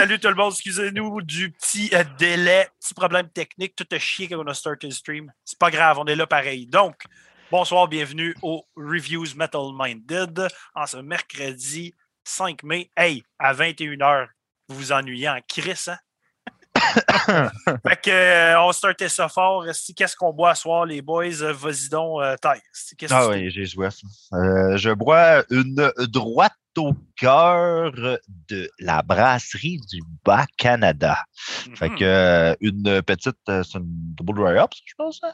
salut tout le monde. Excusez-nous du petit euh, délai, petit problème technique. Tout a chier quand on a starté le stream. C'est pas grave, on est là pareil. Donc, bonsoir, bienvenue au Reviews Metal Minded en ce mercredi 5 mai. Hey, à 21h, vous vous ennuyez en Chris, hein? fait que, euh, on startait ça fort. Qu'est-ce qu'on boit ce soir, les boys? Vas-y donc, euh, Ah oui, j'ai joué à. Euh, je bois une droite au cœur de la brasserie du Bas-Canada. Fait Mhm. que euh, une petite, euh, c'est une double dry up, je pense. hein?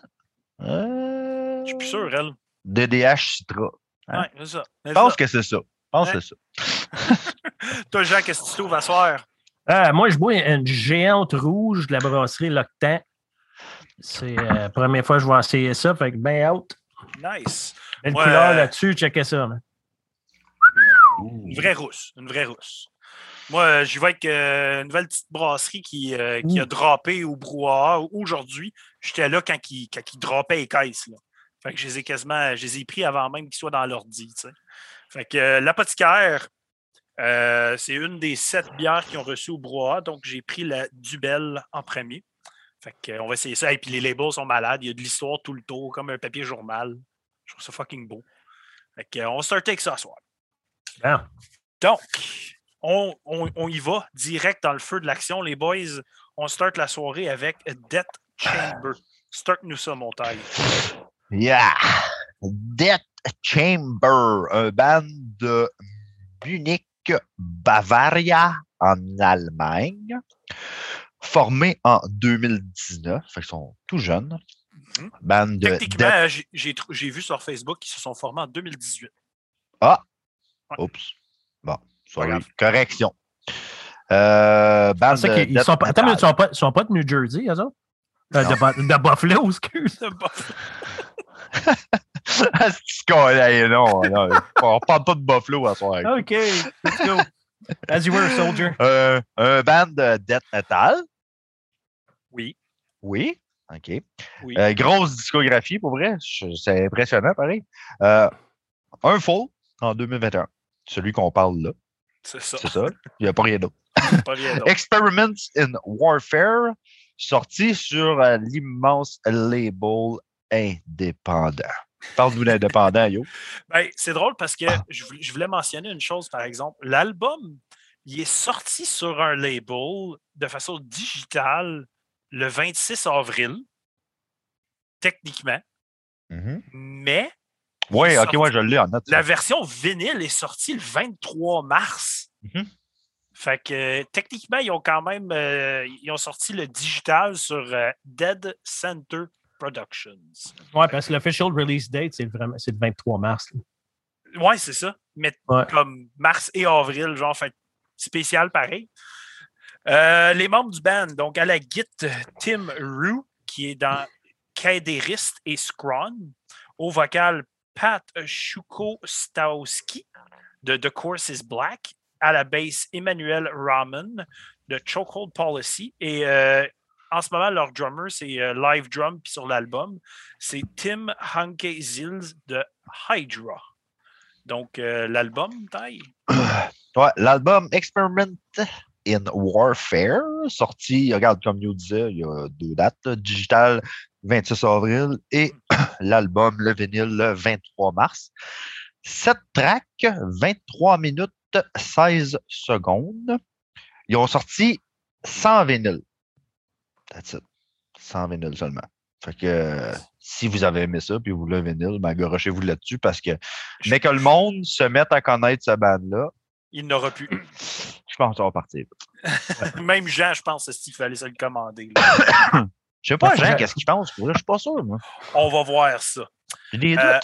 Euh, Je suis plus sûr, elle. DDH Citra. Hein? Ouais, c'est ça. Je pense que c'est ça. Je pense que c'est ça. Toi, Jean, qu'est-ce que tu trouves à soir? Ah, moi, je bois une géante rouge de la brasserie Loctan. C'est euh, la première fois que je vais essayer ça. Fait que ben out. Nice. Belle Ouais. couleur là-dessus, checkez ça. man. Une vraie rousse. Une vraie rousse. Moi, euh, j'y vais avec euh, une nouvelle petite brasserie qui, euh, qui a droppé au brouhaha aujourd'hui. J'étais là quand il, quand il droppait les caisses. Là. Fait que je les ai quasiment, je les ai pris avant même qu'ils soient dans l'ordi. Fait que euh, l'apothicaire, euh, c'est une des sept bières qu'ils ont reçues au brouhaha. Donc, j'ai pris la Dubel en premier. Fait que, euh, on va essayer ça. Et puis les labels sont malades. Il y a de l'histoire tout le tour, comme un papier journal. Je trouve ça fucking beau. Fait que, euh, on va starter avec ça ce soir. Donc, on, on- on y va direct dans le feu de l'action, les boys. On start la soirée avec Death Chamber. Start-nous ça, mon taille. Yeah! Death Chamber, un band de Munich, Bavaria, en Allemagne, formé en 2019. Fait qu'ils sont tout jeunes. De Techniquement, j'ai- vu sur Facebook qu'ils se sont formés en 2018. Ah! Ouais. Oups. Bon. Correction. Euh, ça de ils sont pas, attends, mais ils sont pas, ils sont pas de New Jersey, eux autres? Euh, de, Bu- de Buffalo, excuse. Ah, c'est non, non, on parle pas de Buffalo à soir. OK, let's go. As you were a soldier. Euh, un band de death metal? Oui, Oui? OK. oui. Euh, grosse discographie, pour vrai. C'est impressionnant, pareil. Euh, un full en 2021. Celui qu'on parle là. c'est ça. C'est ça. Il n'y a pas rien d'autre. Experiments in Warfare, sorti sur l'immense label indépendant. Parle-nous d'indépendant, yo. Ben, c'est drôle parce que je voulais, je voulais mentionner une chose, par exemple. L'album, il est sorti sur un label de façon digitale le 26 avril, techniquement, mais Oui, ok, ouais, je l'ai en note. la version vinyle est sortie le 23 mars. Mhm. Fait que techniquement, ils ont quand même euh, ils ont sorti le digital sur euh, Dead Center Productions. Ouais, parce que l'official release date, c'est vraiment c'est le 23 mars. là. Ouais, c'est ça. Mais Ouais. comme mars et avril, genre, fait spécial pareil. Euh, les membres du band, donc à la guitare, Tim Rue, qui est dans Kaderist et Scron. Au vocal, Pat Shuko-Stowski de The Course is Black. À la basse, Emmanuel Rahman de Chokehold Policy. Et euh, en ce moment, leur drummer, c'est euh, live drum, sur l'album, c'est Tim Hanke Zils de Hydra. Donc, euh, l'album, taille? L'album Experiment in Warfare, sorti, regarde, comme nous disait, il y a deux dates, digital 26 avril et l'album, le vinyle, le 23 mars. 7 tracks, 23 minutes, 16 secondes. Ils ont sorti 100 vinyles. That's it. 100 vinyles seulement. Fait que euh, si vous avez aimé ça puis vous voulez un vinyle, ben, garochez-vous là-dessus parce que mais que le monde se mette à connaître ce band-là, Il n'aura plus. je pense que ça va partir. Même Jean, je pense, qu'il fallait se le commander. là? Je sais pas, Jean, je- qu'est-ce qu'il pense? Je suis pas sûr, moi. On va voir ça. J'ai des doutes. Euh,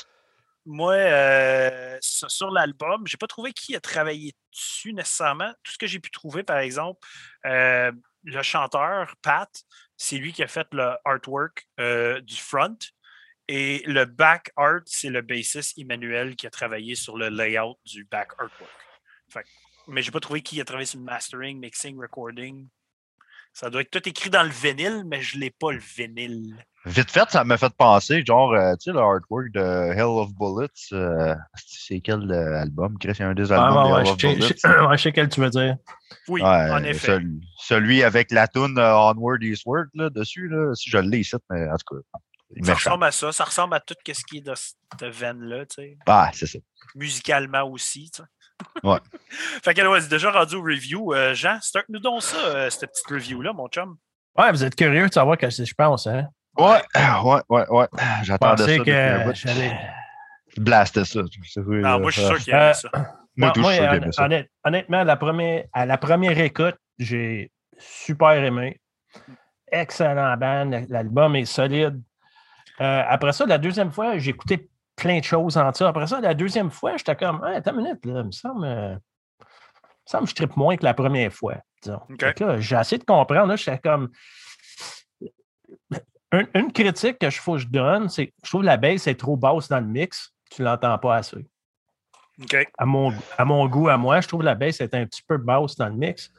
moi, euh, sur, sur l'album, j'ai pas trouvé qui a travaillé dessus nécessairement. Tout ce que j'ai pu trouver, par exemple, euh, le chanteur, Pat, c'est lui qui a fait le artwork euh, du front. Et le back art, c'est le bassiste Emmanuel qui a travaillé sur le layout du back artwork. Fait mais j'ai pas trouvé qui a travaillé sur le mastering, mixing, recording. Ça doit être tout écrit dans le vinyle, mais je l'ai pas le vinyle. Vite fait, ça m'a fait penser, genre, euh, tu sais, le artwork de Hell of Bullets. euh, c'est quel euh, album? Chris, il y a un des Ah, albums ouais, de ouais, Hell je of sais- Bullets. je- ouais, je sais quel tu veux dire. Oui, Ouais, en effet. Celui, celui avec la toune euh, Onward Eastward là, dessus, là, si je l'ai ici, mais en tout cas, il Ça ressemble à ça. Ça ressemble à tout ce qui est de cette veine-là, tu sais. Ah, c'est ça. Musicalement aussi, tu sais. Ouais. fait que, ouais, c'est déjà rendu au review. Euh, Jean, start-nous donc ça, euh, cette petite review-là, mon chum. Ouais, vous êtes curieux de savoir ce que je pense, hein? Ouais, ouais, ouais, ouais. Je J'attendais ça. que bout. j'allais. Blaster ça. Non, là. moi, je suis sûr qu'il y Euh, a ça. Moi, Moi, sûr ça. honnête- honnêtement, la première, à la première écoute, j'ai super aimé. Excellent band. L'album est solide. Euh, après ça, la deuxième fois, j'ai écouté plein de choses en ça. Après ça, la deuxième fois, j'étais comme, hey, attends une minute, là, il me semble, euh, il me semble que je trippe moins que la première fois. disons. Là, J'ai essayé de comprendre. Là, j'étais comme. Une, une critique que je faut que je donne, c'est que je trouve que la baisse est trop basse dans le mix. Tu ne l'entends pas assez à mon, à mon goût, à moi, je trouve que la baisse est un petit peu basse dans le mix.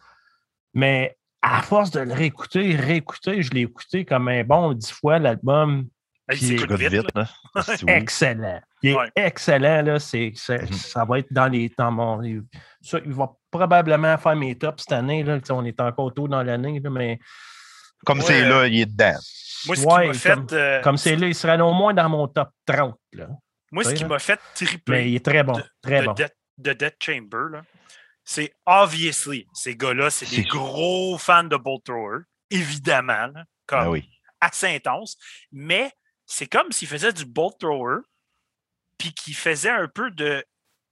Mais à force de le réécouter, réécouter, je l'ai écouté comme un bon dix fois l'album. Il Écoute vite. vite, là. Excellent. Il est Ouais. excellent, là. C'est, c'est- Mhm. Ça va être dans les dans mon. ça, il va probablement faire mes tops cette année. Là. On est encore tôt dans l'année, là, mais Comme Ouais, c'est euh, là, il est dedans. Moi, ce qui Ouais, m'a fait, comme- euh, comme c'est là, il serait au moins dans mon top 30. Là. moi, ce qui m'a fait Mais triper il est très bon. de- Très de, bon. Death, de Death Chamber, là, c'est obviously, ces gars-là, c'est des gros fans de Bolt Thrower, évidemment, là, comme Ah oui. assez intense, mais c'est comme s'ils faisaient du Bolt Thrower, puis qu'ils faisaient un peu de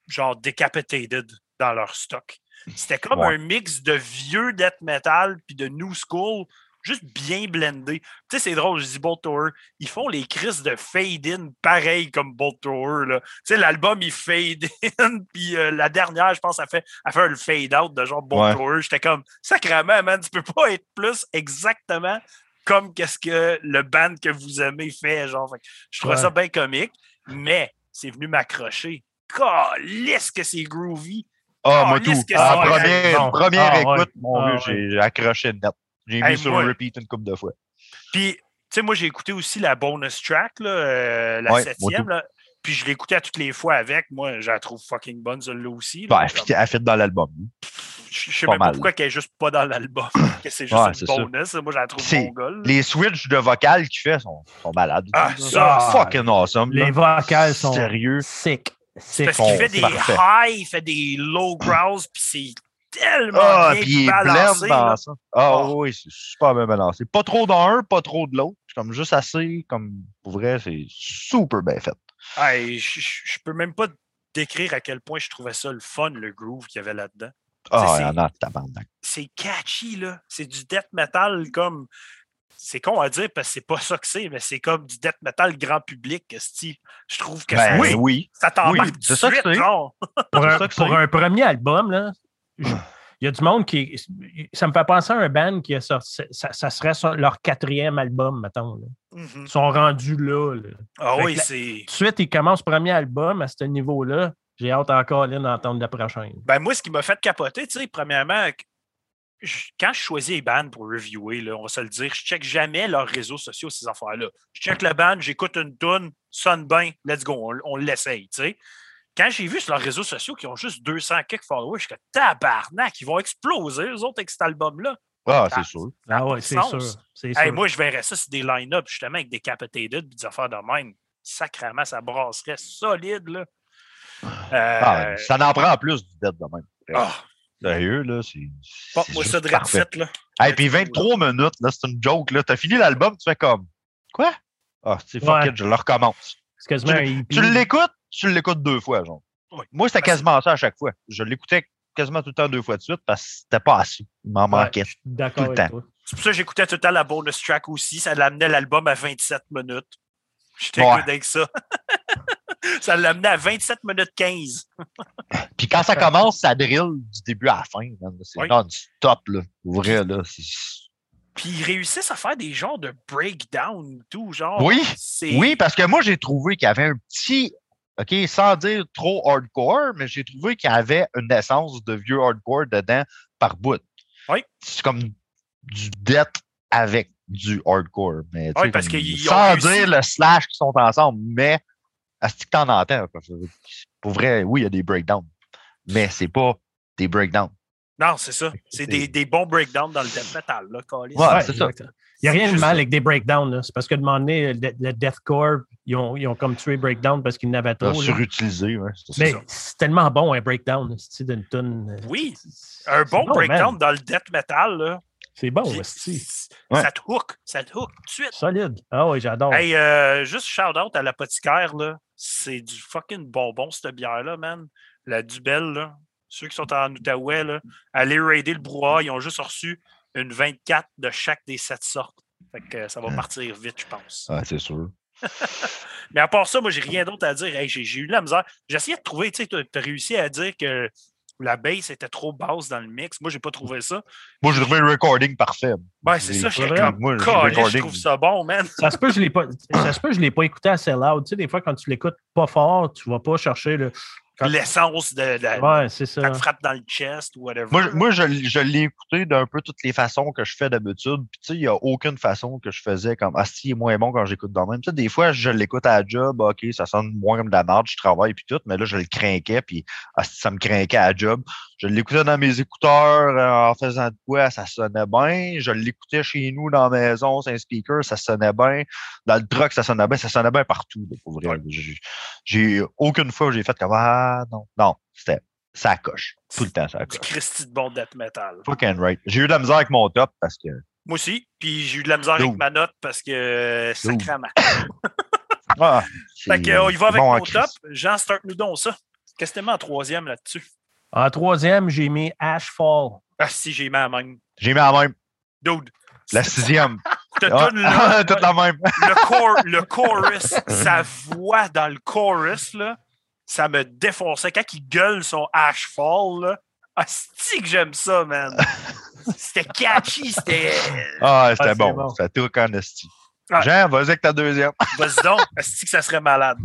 genre Decapitated dans leur stock. C'était comme Ouais. un mix de vieux death metal puis de new school, juste bien blendé. Tu sais, c'est drôle, je dis Bolt Thrower, ils font les crises de fade-in pareil comme Bolt là. Tu sais, l'album, il fade in, puis euh, la dernière, je pense, elle fait, elle fait un fade-out de genre Bolt Ouais. J'étais comme, sacrément, man, tu peux pas être plus exactement comme qu'est-ce que le band que vous aimez fait. Genre, Fait je trouvais Ouais. ça bien comique, mais c'est venu m'accrocher. Calisse que c'est groovy. Ah, Oh, moi tout. ça, première, Ah, ouais. écoute, mon Ah, vieux, j'ai accroché net. J'ai Hey, mis sur moi- repeat une couple de fois. Puis, tu sais, moi, j'ai écouté aussi la bonus track, là, euh, la Ouais, septième. là. Puis je l'écoutais à toutes les fois avec. Moi, je la trouve fucking bonne, celle-là aussi. là. Ben, elle Comme- fit- elle fit dans l'album. Je sais pas même pas mal. pourquoi elle est juste pas dans l'album. que c'est juste Ouais, une ça. bonus. Moi, je la trouve gars. Les switches de vocal qu'il fait sont, sont malades. Ah, ça, C'est fucking awesome. Les là. vocales sont Sérieux. sick. C'est sick. parce qu'il fait des parfait. highs, il fait des low growls, puis c'est tellement Ah, bien puis il est balancé. là. Ah Oh. oui, c'est super bien balancé. Pas trop dans un, pas trop de l'autre. C'est comme juste assez, comme pour vrai, c'est super bien fait. Hey, je, je- je peux même pas décrire à quel point je trouvais ça le fun, le groove qu'il y avait là-dedans. Ah, c'est- il y en a tabarnak. c'est catchy, là. C'est du death metal comme. C'est con à dire parce que c'est pas ça que c'est, mais c'est comme du death metal grand public, Steve. Je trouve que Ben, ça, oui, oui. ça t'embarque oui, tout c'est ça que genre. Pour, C'est un, ça que pour c'est. un premier album, là, il y a du monde qui. Ça me fait penser à un band qui a sorti. Ça, ça serait leur quatrième album, mettons. là. Mhm. Ils sont rendus là. là. Ah Fait oui, la- c'est. Tout de suite, ils commencent le premier album à ce niveau-là. J'ai hâte encore d'entendre le prochain. Ben, moi, ce qui m'a fait capoter, tu sais, premièrement, je- quand je choisis les bands pour reviewer, là, on va se le dire, je check jamais leurs réseaux sociaux, ces affaires-là. Je check le band, j'écoute une tune, sonne bien, let's go, on, on l'essaye, tu sais. Quand j'ai vu sur leurs réseaux sociaux qu'ils ont juste 200 quelques followers, je suis comme tabarnak, ils vont exploser, eux autres, avec cet album-là. Ah, c'est sûr. Ah ouais, c'est sûr. C'est Hey, sûr. moi, je verrais ça, c'est des line-up, justement, avec des Capitated puis des affaires de même. Sacrément, ça brasserait solide, là. Ah, Euh, ça en prend en plus du dead de même. ah, Sérieux, là, c'est. pas c'est moi ça de parfait. Là. Hey, puis 23 minutes, là, c'est une joke, là. T'as fini l'album, tu fais comme. Quoi? Ah, sais, fuck Ouais. it, je le recommence. C'est un Tu, tu l'écoutes, tu l'écoutes deux fois, genre. Oui. Moi, c'était quasiment ça à chaque fois. Je l'écoutais quasiment tout le temps deux fois de suite parce que c'était pas assez. Il m'en Ouais, manquait. tout le temps. C'est pour ça que j'écoutais tout le temps la bonus track aussi. Ça l'amenait l'album à 27 minutes. J'étais Ouais. avec ça. ça l'amenait à 27 minutes 15. Puis quand ça commence, ça drill du début à la fin. C'est Oui. non-stop, là. Pour vrai, là. Puis ils réussissent à faire des genres de breakdown tout, genre. Oui, Oui, parce que moi, j'ai trouvé qu'il y avait un petit. OK, sans dire trop hardcore, mais j'ai trouvé qu'il y avait une essence de vieux hardcore dedans par bout. Oui. C'est comme du death avec du hardcore. Mais, sais, parce comme- qu'ils ont sans réussi. dire le slash qui sont ensemble, mais à ce que t'en entends? Pour vrai, oui, il y a des breakdowns, mais c'est pas des breakdowns. Non, c'est ça. C'est c'est- des, des bons breakdowns dans le death metal, là, Ouais, c'est ça. Il n'y a rien de mal ça. avec des breakdowns. C'est parce que de un moment donné, le, le deathcore, ils ont, ils ont comme tué breakdown parce qu'ils n'avaient trop. surutilisé, ouais, Mais c'est tellement bon un breakdown, c'est d'une euh, Oui, Un bon breakdown man. dans le death metal, là. C'est bon, Ouais. Ça te hook. Ça te hook tout de suite. Solide. Ah oui, j'adore. Hey, euh, juste shout-out à l'apothicaire, là. C'est du fucking bonbon, cette bière-là, man. La Dubelle, là. Ceux qui sont en Outaouais, là, allez raider le brouhaha. Ils ont juste reçu une 24 de chaque des sept sortes. Fait que ça va Hein. partir vite, je pense. Ouais, c'est sûr. Mais à part ça, moi, j'ai rien d'autre à dire. Hey, j'ai eu de la misère. J'ai essayé de trouver, tu sais, tu as réussi à dire que la bass était trop basse dans le mix. Moi, j'ai pas trouvé ça. Moi, j'ai trouvé le recording parfait. Ben, c'est ça, comme, Moi, je recording- trouve ça bon, man. Ça se peut que je l'ai pas. Ça se peut que je l'ai pas écouté assez loud. Tu sais, des fois, quand tu l'écoutes pas fort, tu vas pas chercher le. L'essence de, Ouais, c'est ça. frappes dans le chest ou whatever. Moi, je- moi je, je l'ai écouté d'un peu toutes les façons que je fais d'habitude. Puis, tu sais, il n'y a aucune façon que je faisais comme Ah, si, il est moins bon quand j'écoute dans le même. Tu sais, des fois, je l'écoute à la job, OK, ça sonne moins comme de la merde, je travaille, puis tout, mais là, je le craquais, puis ah, si, ça me craquait à la job. Je l'écoutais dans mes écouteurs euh, en faisant de quoi, ça sonnait bien. Je l'écoutais chez nous dans la maison, c'est un speaker, ça sonnait bien. Dans le truck, ça sonnait bien, ça sonnait bien partout, là, pour vrai. Ouais. J'ai- aucune fois où j'ai fait comme Ah, non, non, c'était ça coche. Tout le temps, ça du coche. Christy de bon death metal. Fucking right. J'ai eu de la misère avec mon top parce que. Moi aussi. Puis j'ai eu de la misère avec ma note parce que euh, sacrément. Ah, Fait c'est que, euh, on y va avec bon en mon top. Jean, start-nous donc ça. Qu'est-ce que tu mets en troisième là-dessus? En troisième, j'ai mis Ashfall. Ah, si, j'ai mis la même. J'ai mis la même. Dude. La sixième. Cette Ah, toute la même. le, cor- le chorus, sa voix dans le chorus, là, ça me défonçait. Quand il gueule son Ashfall, là, ah, c'est que j'aime ça, man. C'était catchy, c'était. Ah, c'était c'est bon. bon. C'était tout en. Ouais. Jean, vas-y avec ta deuxième. Vas-y donc, est-ce que ça serait malade?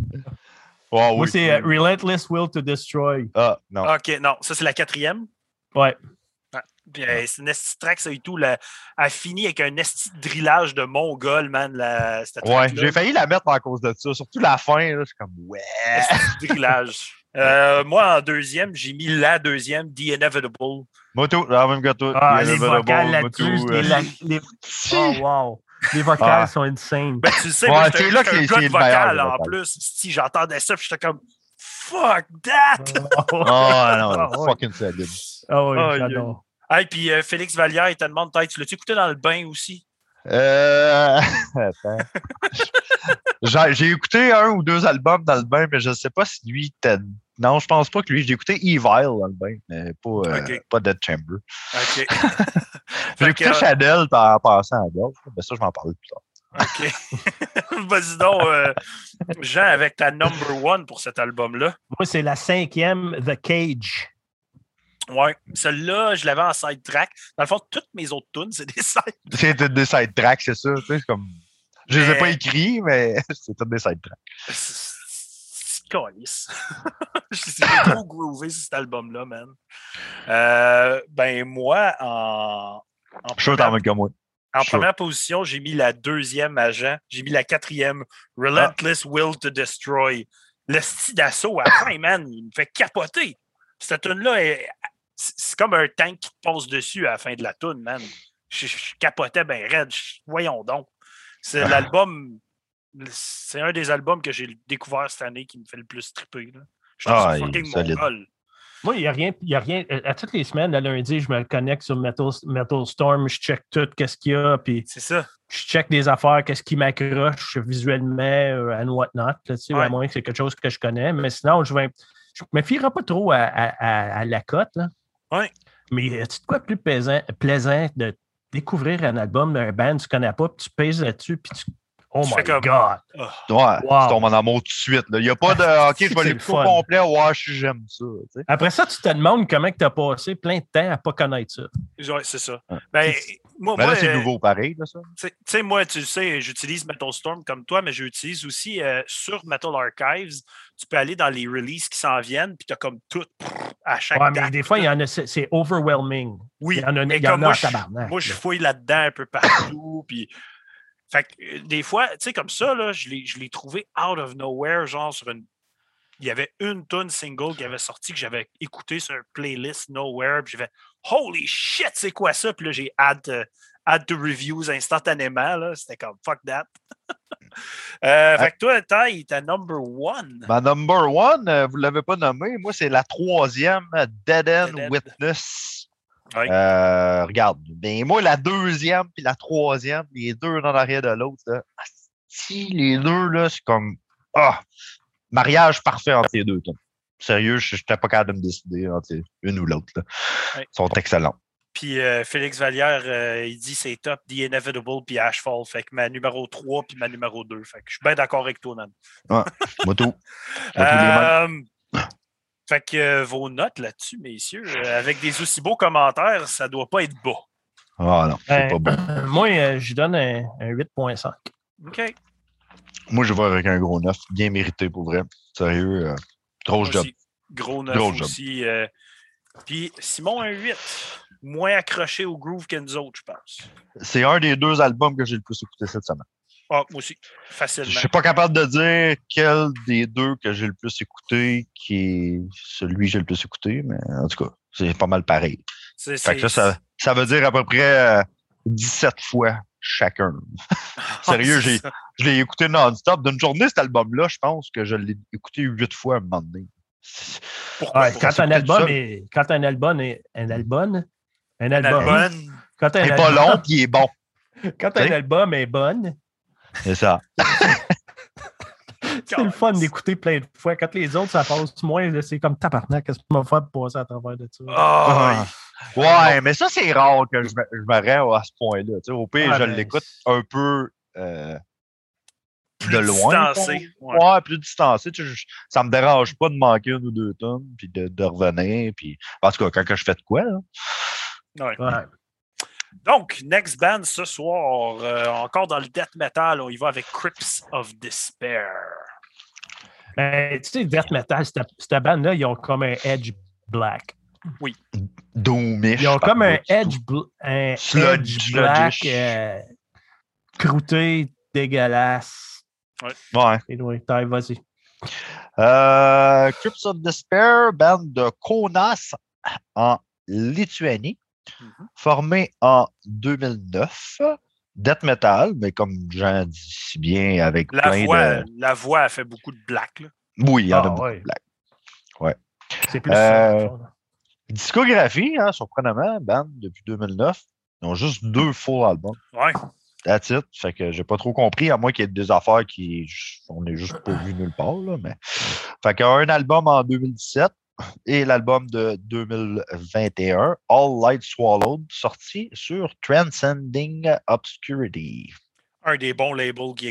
Ah Moi, oui. c'est euh, Relentless Will to Destroy. Ah, non. OK, non, ça, c'est la quatrième. Ouais. Puis, euh, c'est une esti track, ça et tout. La, elle finit avec un esti de drillage de mongol, man. La, cette Ouais, j'ai failli la mettre à cause de ça. Surtout la fin, là, c'est comme ouais. Esti drillage. Euh, moi, en deuxième, j'ai mis la deuxième, The Inevitable. Moi, tout, la même que toi. Ah, a les le vocales là-dessus, les, euh, la- les- Si. Oh, wow. Les vocales Ah. sont insane. Ben, tu le sais, Ouais, moi, j'étais c'est là que un meilleur, vocal en plus. Si j'entendais ça, puis j'étais comme Fuck that! Ah, non, Ah, fucking solide. Ah oui, j'adore. Hey, puis euh, Félix Vallière, il te demande peut-être, tu l'as-tu écouté dans le bain aussi? Euh... Attends. J'ai j'ai écouté un ou deux albums dans le bain, mais je ne sais pas si lui était. Non, je pense pas que lui. J'ai écouté Evil dans le bain, mais pas, euh, pas Dead Chamber. OK. J'ai écouté euh, Chanel en passant à d'autres, mais ça, je vais en parler plus tard. OK. Vas-y donc, euh, Jean, avec ta number one pour cet album-là. Moi, c'est la cinquième, The Cage. Ouais. Celle-là, je l'avais en side track. Dans le fond, toutes mes autres tunes, c'est des side C'est des side tracks, c'est ça. tu sais, comme... Je les ai pas écrits, mais c'est des side tracks. C'est calice. J'ai trop groové sur cet album-là, man. Euh, ben, moi, en, en Je suis première, moi. en première position, j'ai mis la deuxième Jean. J'ai mis la quatrième, Relentless Will to Destroy. Le style d'assaut à la fin, man, il me fait capoter. Cette tune-là, est- c'est comme un tank qui te passe dessus à la fin de la tune, man. Je, je capotais ben raide. Je- voyons donc. C'est Ah. l'album. C'est un des albums que j'ai découvert cette année qui me fait le plus triper. Là. Je trouve Ah, fucking mongol. Moi, il n'y a rien. il Y a rien à toutes les semaines, le lundi, je me connecte sur Metal, Metal Storm, je check tout, qu'est-ce qu'il y a, puis C'est ça. je check des affaires, qu'est-ce qui m'accroche visuellement euh, and whatnot, là, tu sais, Ouais. à moins que c'est quelque chose que je connais. Mais sinon, je vais. Je me fierai pas trop à, à- à- à la cote. Là. Ouais. Mais euh, tu de quoi plus plaisant, plaisant de découvrir un album d'un band que tu connais pas, puis tu pèses là-dessus, puis tu. Oh Tu my comme- God! Ah. Ouais, Wow. tu tombes en amour tout de suite. Il n'y a pas de OK, je vais le l'écouter au complet. Ouais, je j'aime ça. tu sais. Après ça, tu te demandes comment tu as passé plein de temps à pas connaître ça. Ouais, c'est ça. Ouais. Ben, moi, Mais moi, là, c'est euh, nouveau pareil, là, ça. Tu sais- moi, tu sais, j'utilise Metal Storm comme toi, mais j'utilise aussi euh, sur Metal Archives. Tu peux aller dans les releases qui s'en viennent, puis tu as comme tout à chaque Ouais, mais des fois, il y en a, c'est overwhelming. Oui, Il y en a, mais comme moi, en je, moi, fouille là-dedans un peu partout, puis Fait que euh, des fois, tu sais, comme ça, là, je l'ai je l'ai trouvé out of nowhere, genre sur une. Il y avait une tune single qui avait sorti que j'avais écouté sur un playlist Nowhere. Puis j'ai fait Holy shit, c'est quoi ça? Puis là, j'ai add, euh, add to reviews instantanément. là. C'était comme fuck that. Euh, fait que toi, Ty, t'es number one. Ma number one, euh, vous ne l'avez pas nommé, moi, c'est la troisième, Dead End Dead End. Witness. Euh, regarde, ben, moi, la deuxième puis la troisième, les deux dans l'arrière de l'autre, là, si les deux, là, c'est comme ah, mariage parfait entre les deux. là. Sérieux, je n'étais pas capable de me décider entre une ou l'autre. Ouais. Ils sont excellents. Puis euh, Félix Vallière, euh, il dit c'est top, The Inevitable, puis Ashfall. Fait que ma numéro 3 puis ma numéro 2. Fait que je suis bien d'accord avec toi, man. Moi, tout. Euh, fait que euh, vos notes là-dessus, messieurs, euh, avec des aussi beaux commentaires, ça doit pas être bas. Ah non, c'est Ben, pas bon. Moi, euh, je donne un, un 8.5. OK. Moi, je vais avec un gros neuf, bien mérité pour vrai. Sérieux, euh, gros Moi job. aussi, Gros neuf Gros job. aussi. euh, puis Simon, un 8. Moins accroché au groove que nous autres, je pense. C'est un des deux albums que j'ai le plus écouté cette semaine. Ah, moi aussi, Je facilement. suis pas capable de dire quel des deux que j'ai le plus écouté qui est celui que j'ai le plus écouté, mais en tout cas, c'est pas mal pareil. Fait que ça, ça, ça veut dire à peu près euh, 17 fois chacun. Sérieux, Ah, j'ai- ça. Je l'ai écouté non-stop. D'une journée, cet album-là, je pense que je l'ai écouté huit fois à un moment donné. Pourquoi? Ouais, pas? quand, un album est, quand un album est un album, un Un album, album. quand un Il est pas album- long, puis il est bon. quand un album est bonne, C'est ça. c'est le fun d'écouter plein de fois. Quand les autres, ça passe moins, c'est comme tabarnak, qu'est-ce qu'on va faire pour passer à travers de ça? Ah, Ouais, mais ça, c'est rare que je rends à ce point-là. Tu sais, au pire, Ah, je ben, l'écoute un peu euh, plus de loin. distancé. Ouais. Ouais. plus distancé. Tu sais, je- ça me dérange pas de manquer une ou deux tonnes, puis de, de revenir. Puis, en tout cas, quand que je fais de quoi, là. Ouais. Ouais. Donc, next band ce soir, euh, encore dans le death metal, on y va avec Crips of Despair. Ben, tu sais, Death Metal, cette, cette bande-là, ils ont comme un edge black. Doomish. Ils ont comme un edge, bl- un Sludge- edge black euh, croûté, dégueulasse. Ouais. Anyway, Ty, vas-y. Euh, Crips of Despair, band de Kaunas en Lituanie, Mhm. formé en 2009. Death metal, mais comme Jean dit si bien, avec La plein voix, de. la voix a fait beaucoup de black. là. Oui, il y en a Ah, beaucoup ouais. de blagues. C'est plus Euh, ça. Discographie, hein, surprenamment, band depuis 2009. Ils ont juste deux full albums. Ouais. That's it. Fait que j'ai pas trop compris, à moins qu'il y ait des affaires qui. On n'est juste pas vu nulle part, là. Mais... Fait qu'il y a un album en 2017 et l'album de 2021, All Light Swallowed, sorti sur Transcending Obscurity. Un des bons labels qui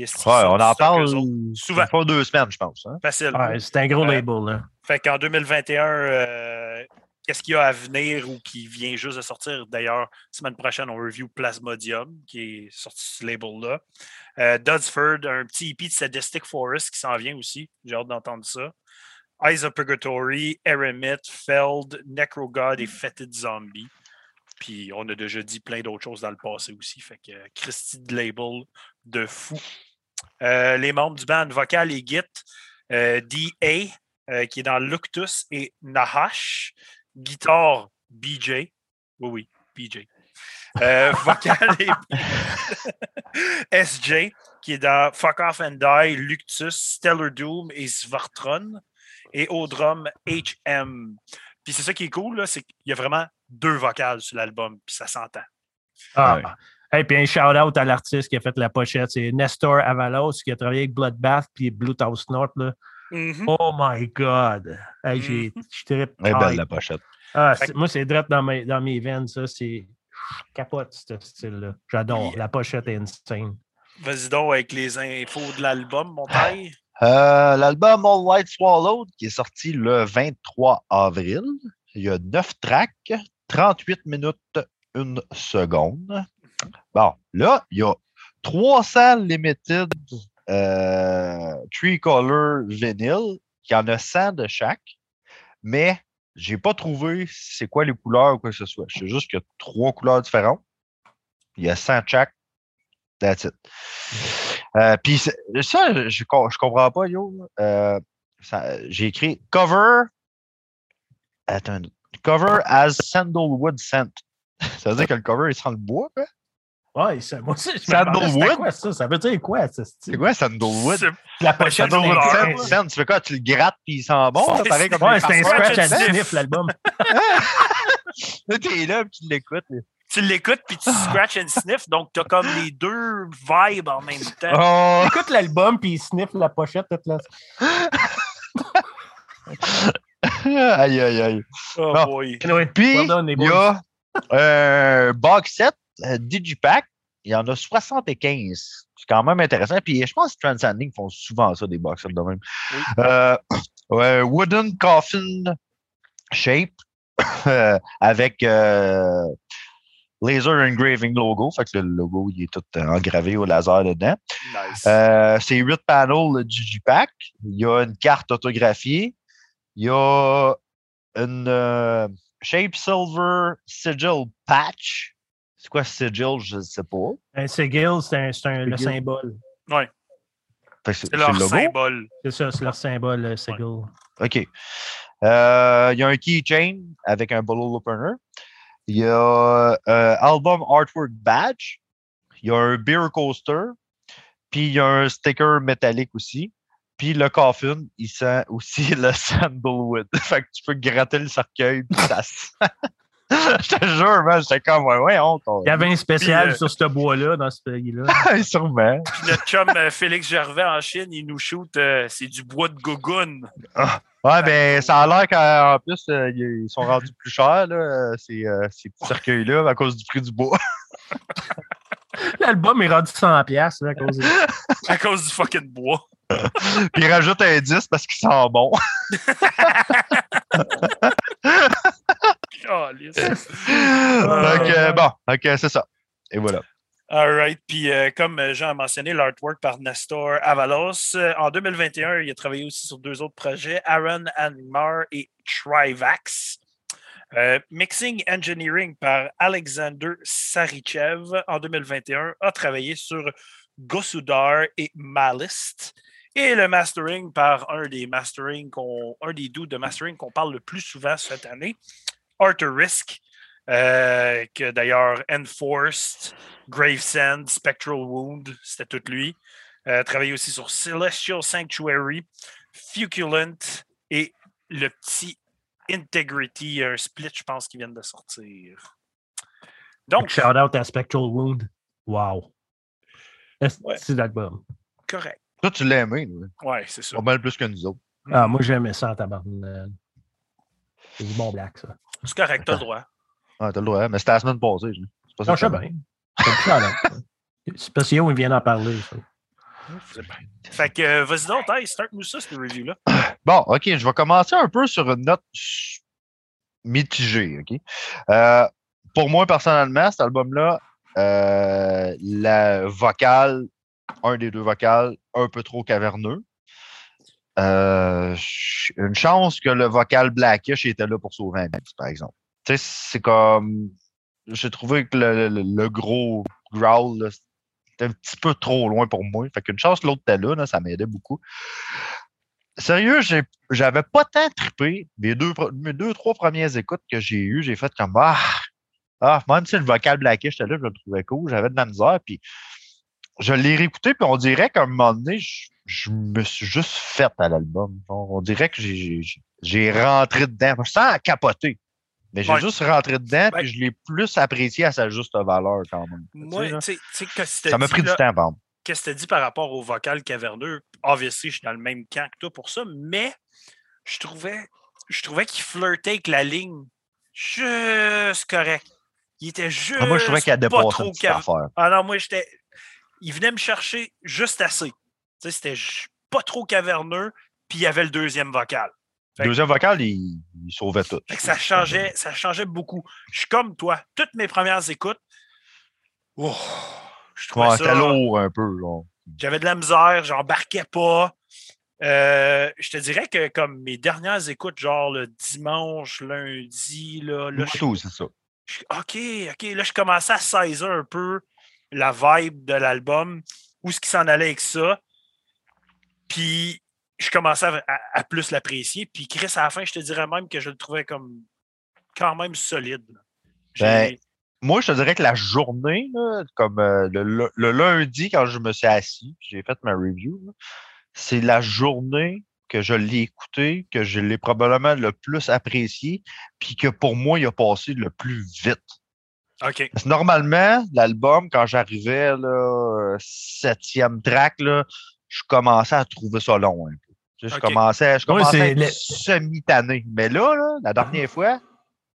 Ouais, sortent on en parle. Souvent. fait deux semaines, je pense. Hein? Facile. Ouais, c'est un gros Euh, label. Là. Fait qu'en 2021, euh, qu'est-ce qu'il y a à venir ou qui vient juste de sortir? D'ailleurs, semaine prochaine, on review Plasmodium, qui est sorti ce label-là. Euh, Dudsford, un petit EP de Sadistic Forest qui s'en vient aussi. J'ai hâte d'entendre ça. Eyes of Purgatory, Eremit, Feld, Necrogod et Fetid Zombie. Puis on a déjà dit plein d'autres choses dans le passé aussi. Fait que euh, Christy de label de fou. Euh, les membres du band vocal et git, euh, D.A., euh, qui est dans Luctus et Nahash. Guitare, BJ. Oui, oui, BJ. Vocal et SJ, qui est dans Fuck Off and Die, Luctus, Stellar Doom et Svartron. Et au drum, HM. Puis c'est ça qui est cool, là, c'est qu'il y a vraiment deux vocales sur l'album, puis ça s'entend. Ah. Ouais. Et puis un shout-out à l'artiste qui a fait la pochette. C'est Nestor Avalos qui a travaillé avec Bloodbath puis Bluetooth North. Là. Mhm. Oh my God! Hey, j'ai, est Ah, belle, la pochette. ah, moi, c'est direct dans mes, dans mes veines. Ça, c'est capote ce style-là. J'adore. La pochette est insane. Vas-y donc avec les infos de l'album, mon taille. Euh, L'album All Light Swallowed, qui est sorti le 23 avril. Il y a 9 tracks, 38 minutes, 1 seconde. Bon, là, il y a 300 limited euh, Color vinyl. Il y en a 100 de chaque. Mais j'ai pas trouvé c'est quoi les couleurs ou quoi que ce soit. Je sais juste qu'il y a trois couleurs différentes. Il y a 100 de chaque. That's it. Euh, Puis ça, je, je comprends pas, yo. Euh, ça- J'ai écrit cover. Attends. Cover as sandalwood scent. Ça veut dire que le cover, il sent le bois, quoi? Ouais, ça, moi aussi, je Sandalwood? quoi ça? Ça veut dire quoi, ça? C'est quoi sandalwood? La pochette, Sandalwood scent, Scent, tu fais quoi? Tu le grattes puis il sent bon? C'est- là, pareil comme Ouais, les c'est un scratch and Sniff. l'album. T'es là, puis tu l'écoutes. Tu l'écoutes puis tu scratch and sniff, donc tu as comme les deux vibes en même temps. Oh! Écoute l'album, puis il sniffe la pochette toute la... aïe, aïe, aïe. Oh Bon. boy. Puis, well done, les il y a un box set euh, Digipack. Il y en a 75. C'est quand même intéressant. Puis, je pense que Transcending font souvent ça, des box sets de même. Oui. Euh, ouais, wooden Coffin Shape euh, avec euh, laser engraving logo. Fait que le logo, il est tout euh, engravé au laser dedans. Nice. Euh, c'est 8 panels le Digipack. Il y a une carte autographiée. Il y a une euh, Shape Silver Sigil Patch. C'est quoi Sigil? Je ne sais pas. Un sigil, c'est un- le symbole. Que c'est leur le logo. symbole. C'est ça, c'est leur symbole, le sigil. OK. Euh, il y a un keychain avec un bottle opener. Il y a un album artwork badge. Il y a un beer coaster. Puis il y a un sticker métallique aussi. Puis le coffin, il sent aussi le sandalwood. fait que tu peux gratter le cercueil. Puis ça sent. Je te jure, man, j'étais comme, ouais, ouais, honte. Il y avait un spécial Puis, euh, sur ce bois-là, dans ce pays-là. Sûrement. Puis notre chum euh, Félix Gervais en Chine, il nous shoot, euh, c'est du bois de gogun. Ouais, ben, ça a l'air qu'en plus, euh, ils sont rendus plus chers, là, ces, euh, ces petits cercueils-là, à cause du prix du bois. L'album est rendu 100$ piastres, là, à cause de... À cause du fucking bois. Puis ils rajoutent un 10 parce qu'il sent bon. Donc, euh, bon, ok, c'est ça. Et voilà. All right. Puis, euh, comme Jean a mentionné, l'artwork par Nestor Avalos. Euh, en 2021, il a travaillé aussi sur deux autres projets, Aaron Animar et Trivax. Euh, mixing Engineering par Alexander Sarichev en 2021 a travaillé sur Gosudar et Malist. Et le mastering par un des mastering qu'on, un des dudes de mastering qu'on parle le plus souvent cette année, Arthur Risk, euh, que d'ailleurs Enforced, Gravesend, Spectral Wound, c'était tout lui. Euh, travaillé aussi sur Celestial Sanctuary, Fuculent et le petit Integrity, un split, je pense, qui vient de sortir. Donc, Shout out à Spectral Wound. Wow. Ouais. C'est l'album? correct. Toi, tu l'as aimé, nous. Ouais, c'est ça. pas mal plus que nous autres. Ah, moi, j'aimais ça en tabarnak. C'est du bon black, ça. C'est correct, t'as le droit. Ah, t'as le droit, mais c'était la semaine passée. je- C'est pas ça Non, que je sais ça- bien. C'est parce qu'il vient d'en parler. ça. Fait que, euh, vas-y donc, hey, start-nous ça, cette review-là. Bon, OK, je vais commencer un peu sur une note mitigée, OK? Euh, pour moi, personnellement, cet album-là, euh, la vocale, un des deux vocales, un peu trop caverneux. Euh, une chance que le vocal Blackish était là pour sauver un mix, par exemple. Tu sais, c'est comme... J'ai trouvé que le, le- gros growl, là, c'était un petit peu trop loin pour moi. Fait qu'une chance l'autre était là, là, ça m'aidait beaucoup. Sérieux, j'avais pas tant trippé. Mes deux, mes deux, trois premières écoutes que j'ai eues, j'ai fait comme Ah, ah même si le vocal blackish était là, je le trouvais cool, j'avais de la misère. Puis je l'ai réécouté, puis on dirait qu'à un moment donné, je, je me suis juste fait à l'album. On, dirait que j'ai- rentré dedans. Sans capoter. Mais j'ai Ouais. juste rentré dedans, Ouais. puis je l'ai plus apprécié à sa juste valeur quand même. Moi, Tu sais, que ça m'a pris du temps, par exemple. qu'est-ce que tu dit par rapport au vocal caverneux? Obviously, je suis dans le même camp que toi pour ça, mais je trouvais, je trouvais qu'il flirtait avec la ligne juste correct. Il était juste. Ah, moi, je trouvais qu'il a pas dépassé trop cav- affaire. Ah non, moi, j'étais. Il venait me chercher juste assez. Sais, c'était pas trop caverneux, puis il y avait le deuxième vocal. Fait que- Deuxième vocal, il, il sauvait tout. Ça changeait, ça changeait beaucoup. Je suis comme toi. Toutes mes premières écoutes, oh, je trouvais Ouais, ça. lourd un peu. J'avais de la misère, j'embarquais pas. Euh, je te dirais que comme mes dernières écoutes, genre le dimanche, lundi, là, là je, tout, c'est ça. je- OK, OK, là, je commençais à saisir un peu la vibe de l'album, où ce qui s'en allait avec ça. Puis je commençais à, à- à plus l'apprécier. Puis Chris, à la fin, je te dirais même que je le trouvais comme quand même solide. Ben, Moi, je te dirais que la journée, là, comme euh, le, le- le lundi, quand je me suis assis, j'ai fait ma review, c'est la journée que je l'ai écouté, que je l'ai probablement le plus apprécié, puis que pour moi, il a passé le plus vite. OK. Parce que normalement, l'album, quand j'arrivais, euh, septième track, là, je commençais à trouver ça long un peu. Je commençais, je Ouais, commençais à être le- semi-tanné. Mais là, là, la dernière fois,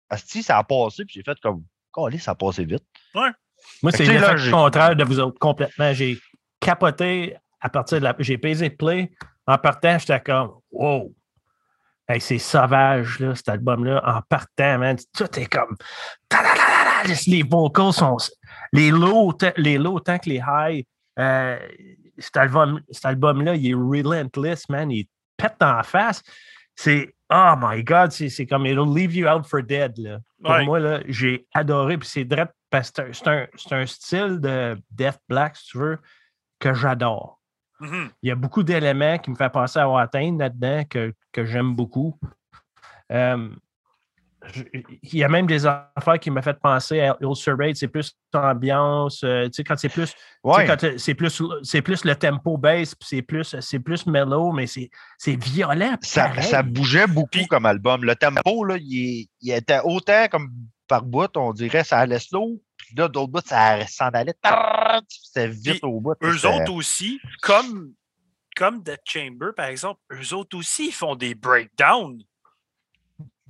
asti, ça a passé, puis j'ai fait comme, Calé, ça a passé vite. Moi, c'est j'ai- contraire de vous autres complètement. J'ai capoté à partir de la. J'ai pesé play. En partant, j'étais comme Wow! Hey, c'est sauvage, là, cet album-là. En partant, man, tout est comme. Les vocals sont. Les lows, les lows autant que les highs. Euh, cet album- cet album-là, il est relentless, man. Il pète en face. C'est. Oh my God, c'est comme It'll leave you out for dead, là. Pour Ouais. moi, là, j'ai adoré. Puis c'est direct parce que c'est un, un style de Death Black, si tu veux, que j'adore. Mhm. Il y a beaucoup d'éléments qui me font penser à Watain là-dedans que, que j'aime beaucoup. Euh, il y a même des affaires qui m'ont fait penser à Ulcer Raid, c'est plus ambiance, euh, tu sais, quand c'est plus, tu sais, Ouais. euh, c'est plus, c'est plus le tempo bass, puis c'est plus, c'est plus mellow, mais c'est, c'est violent. Ça, bougeait beaucoup Puis- comme album. Le tempo, là, il, il était autant comme par bout, on dirait, ça allait slow. Puis là, d'autres bouts, ça s'en allait. C'était vite au bout. Eux autres aussi, comme, comme Death Chamber, par exemple, eux autres aussi, ils font des breakdowns.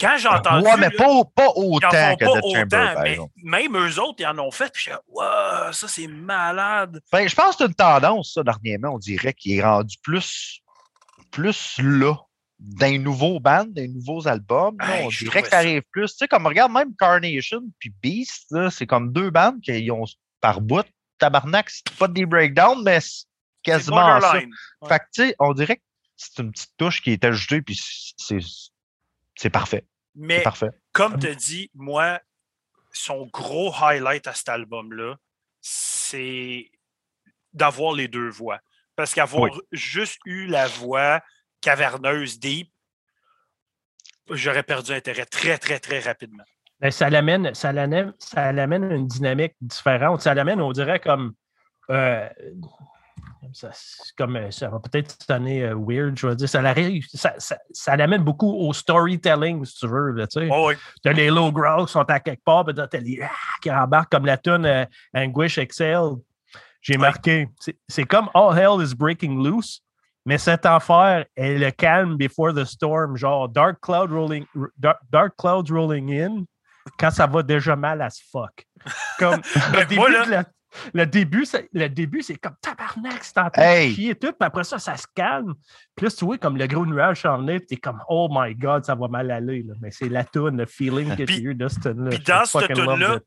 Quand j'ai entendu. Ouais, mais là, pas, pas autant que Death Chamber, autant, par mais même eux autres, ils en ont fait. Puis je suis wow, ça c'est malade. Ben, je pense que c'est une tendance, ça, dernièrement, on dirait, qui est rendu plus, plus là, d'un nouveau band, des nouveaux albums. là, Hey, on je dirait que ça arrive plus. Tu sais, comme regarde même Carnation puis Beast, là, c'est comme deux bandes qui ont par bout. Tabarnak, c'est pas des breakdowns, mais quasiment ça. Ouais. Fait que, tu sais, on dirait que c'est une petite touche qui est ajoutée, puis c'est c'est parfait. Mais parfait. comme tu dit, moi, son gros highlight à cet album-là, c'est d'avoir les deux voix. Parce qu'avoir juste eu la voix caverneuse, deep, j'aurais perdu intérêt très, très, très rapidement. Ben, ça l'amène, ça l'amène, ça l'amène une dynamique différente. Ça l'amène, on dirait comme. euh, ça, comme euh, ça va peut-être sonner euh, weird, je veux dire. Ça, l'arrive- ça, ça, ça l'amène beaucoup au storytelling, si tu veux. Là, tu sais. Oh, oui. T'as les low growls qui sont à quelque part, puis t'as les ah, qui embarquent comme la tune euh, Anguish Excel. J'ai marqué. C'est- comme All Hell is Breaking Loose, mais cette affaire est le calme before the storm, genre Dark Cloud rolling, dark, dark clouds rolling in, quand ça va déjà mal as fuck. Comme Ben, début, moi, là- de la- le début, c'est- le début, c'est comme tabarnak, c'est en train Hey! de chier tout, puis après ça, ça se calme. Puis là, tu vois, comme le gros nuage s'en venait, puis t'es comme, oh my god, ça va mal aller. Là. Mais c'est la tune, le feeling que as eu de cette tune-là. puis dans cette tune-là.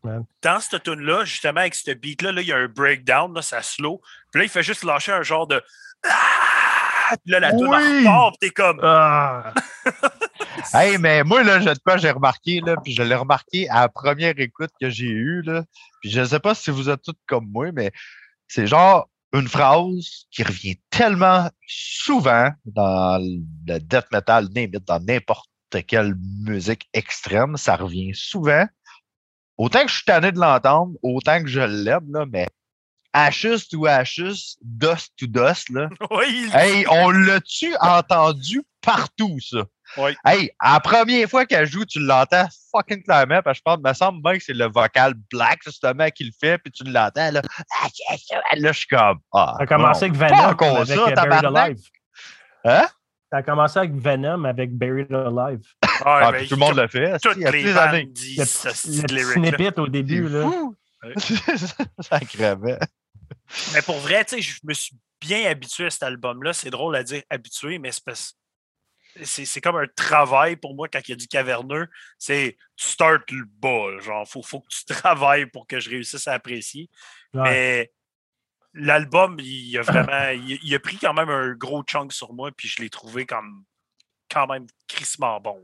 Dans cette tune-là, justement, avec ce beat-là, là, il y a un breakdown, là, ça slow. Puis là, il fait juste lâcher un genre de. Ah! Puis là, la tune Oui! repart, puis t'es comme. Ah! Hey, mais moi, là, je de quoi j'ai remarqué, là, puis je l'ai remarqué à la première écoute que j'ai eue, là. Puis je ne sais pas si vous êtes tous comme moi, mais c'est genre une phrase qui revient tellement souvent dans le death metal, dans n'importe quelle musique extrême, ça revient souvent. Autant que je suis tanné de l'entendre, autant que je l'aime, là, mais Ashes to Ashes, Dust to Dust, là. Oui, il- Hey, on l'a-tu entendu partout, ça? Oui. Hey, à la première fois qu'elle joue, tu l'entends fucking clairement, parce que je pense, me semble bien que c'est le vocal black, justement, qui le fait, puis tu l'entends, là. Ah. Là, je suis comme, ah. T'as commencé avec Venom avec ça, Buried tabarnak. Alive. Hein? T'as commencé avec Venom avec Buried Alive. Ah, ben, puis tout le monde le fait. Toutes il y a les années. disent Le, le snippet au début. Là. ça crevait. Mais pour vrai, tu sais, je me suis bien habitué à cet album-là. C'est drôle à dire habitué, mais c'est parce- c'est comme un travail pour moi quand il y a du caverneux. C'est tu start le bas. Genre, faut, faut que tu travailles pour que je réussisse à apprécier. Ouais. Mais l'album, il a vraiment. il, il a pris quand même un gros chunk sur moi, puis je l'ai trouvé comme quand même crissement bon.